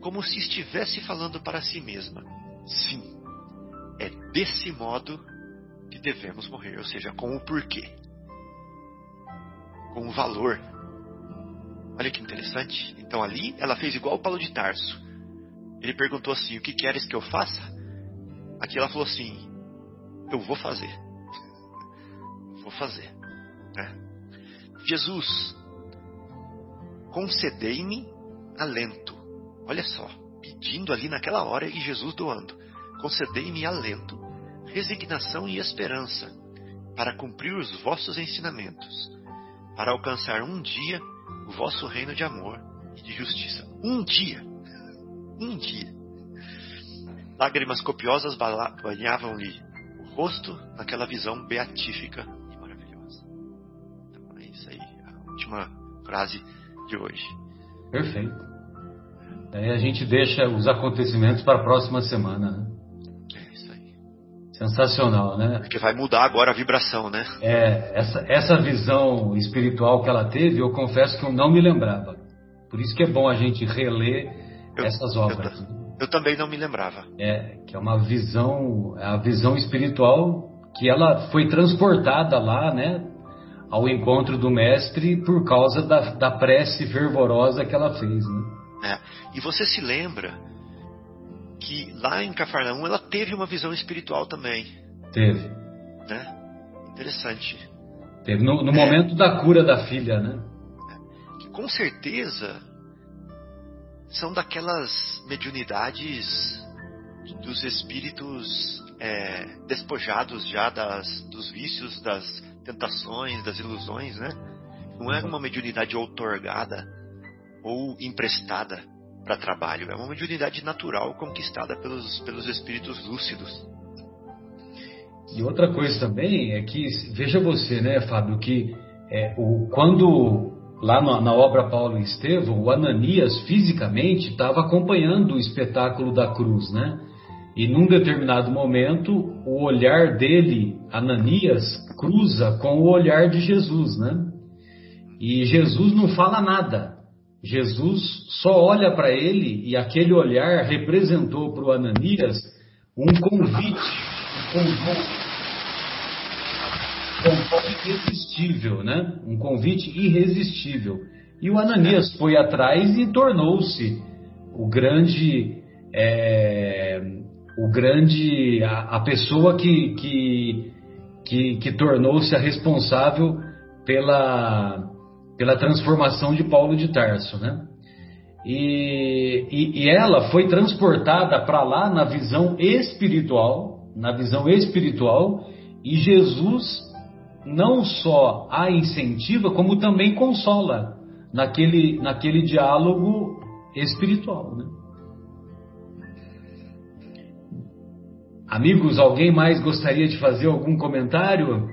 como se estivesse falando para si mesma: Sim, é desse modo que devemos morrer, ou seja, com o porquê, com o valor. Olha que interessante. Então ali ela fez igual o Paulo de Tarso. Ele perguntou assim: O que queres que eu faça? Aqui ela falou assim: Eu vou fazer. Vou fazer. Né? Jesus, concedei-me alento. Olha só, pedindo ali naquela hora e Jesus doando. Concedei-me alento, resignação e esperança para cumprir os vossos ensinamentos, para alcançar um dia o vosso reino de amor e de justiça. Um dia. Um dia. Lágrimas copiosas banhavam-lhe o rosto naquela visão beatífica e maravilhosa. Então é isso aí, a última frase de hoje. Perfeito. Aí a gente deixa os acontecimentos para a próxima semana, né? É isso aí. Sensacional, né? Porque vai mudar agora a vibração, né? É, essa, essa visão espiritual que ela teve, eu confesso que eu não me lembrava. Por isso que é bom a gente reler Eu- essas eu obras. ta- Eu também não me lembrava. É, que é uma visão, a visão espiritual que ela foi transportada lá, né, ao encontro do mestre por causa da, da prece fervorosa que ela fez, né? É. E você se lembra que lá em Cafarnaum ela teve uma visão espiritual também, Teve. né? Interessante. Teve no, no momento da cura da filha, né? Que com certeza são daquelas mediunidades dos espíritos é, despojados já das, dos vícios, das tentações, das ilusões, né? Não é uma mediunidade outorgada ou emprestada para trabalho, é uma mediunidade natural conquistada pelos, pelos espíritos lúcidos. E outra coisa também é que, veja você, né, Fábio, que é, o, quando lá na, na obra Paulo e Estevão, o Ananias fisicamente estava acompanhando o espetáculo da cruz, né? E num determinado momento, o olhar dele, Ananias, cruza com o olhar de Jesus, né? E Jesus não fala nada. Jesus só olha para ele e aquele olhar representou para o Ananias um convite, um convite convite irresistível, né? Um convite irresistível. E o Ananias foi atrás e tornou-se o grande, é, o grande, a, a pessoa que que, que, que tornou-se a responsável pela pela transformação de Paulo de Tarso, né? E, e, e ela foi transportada para lá na visão espiritual, na visão espiritual, e Jesus não só a incentiva, como também consola naquele, naquele diálogo espiritual. Né? Amigos, alguém mais gostaria de fazer algum comentário?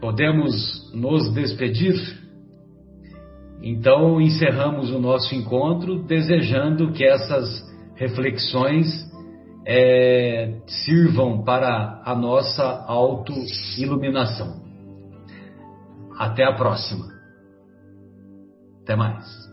Podemos nos despedir? Então encerramos o nosso encontro desejando que essas reflexões é, sirvam para a nossa autoiluminação. Até a próxima. Até mais.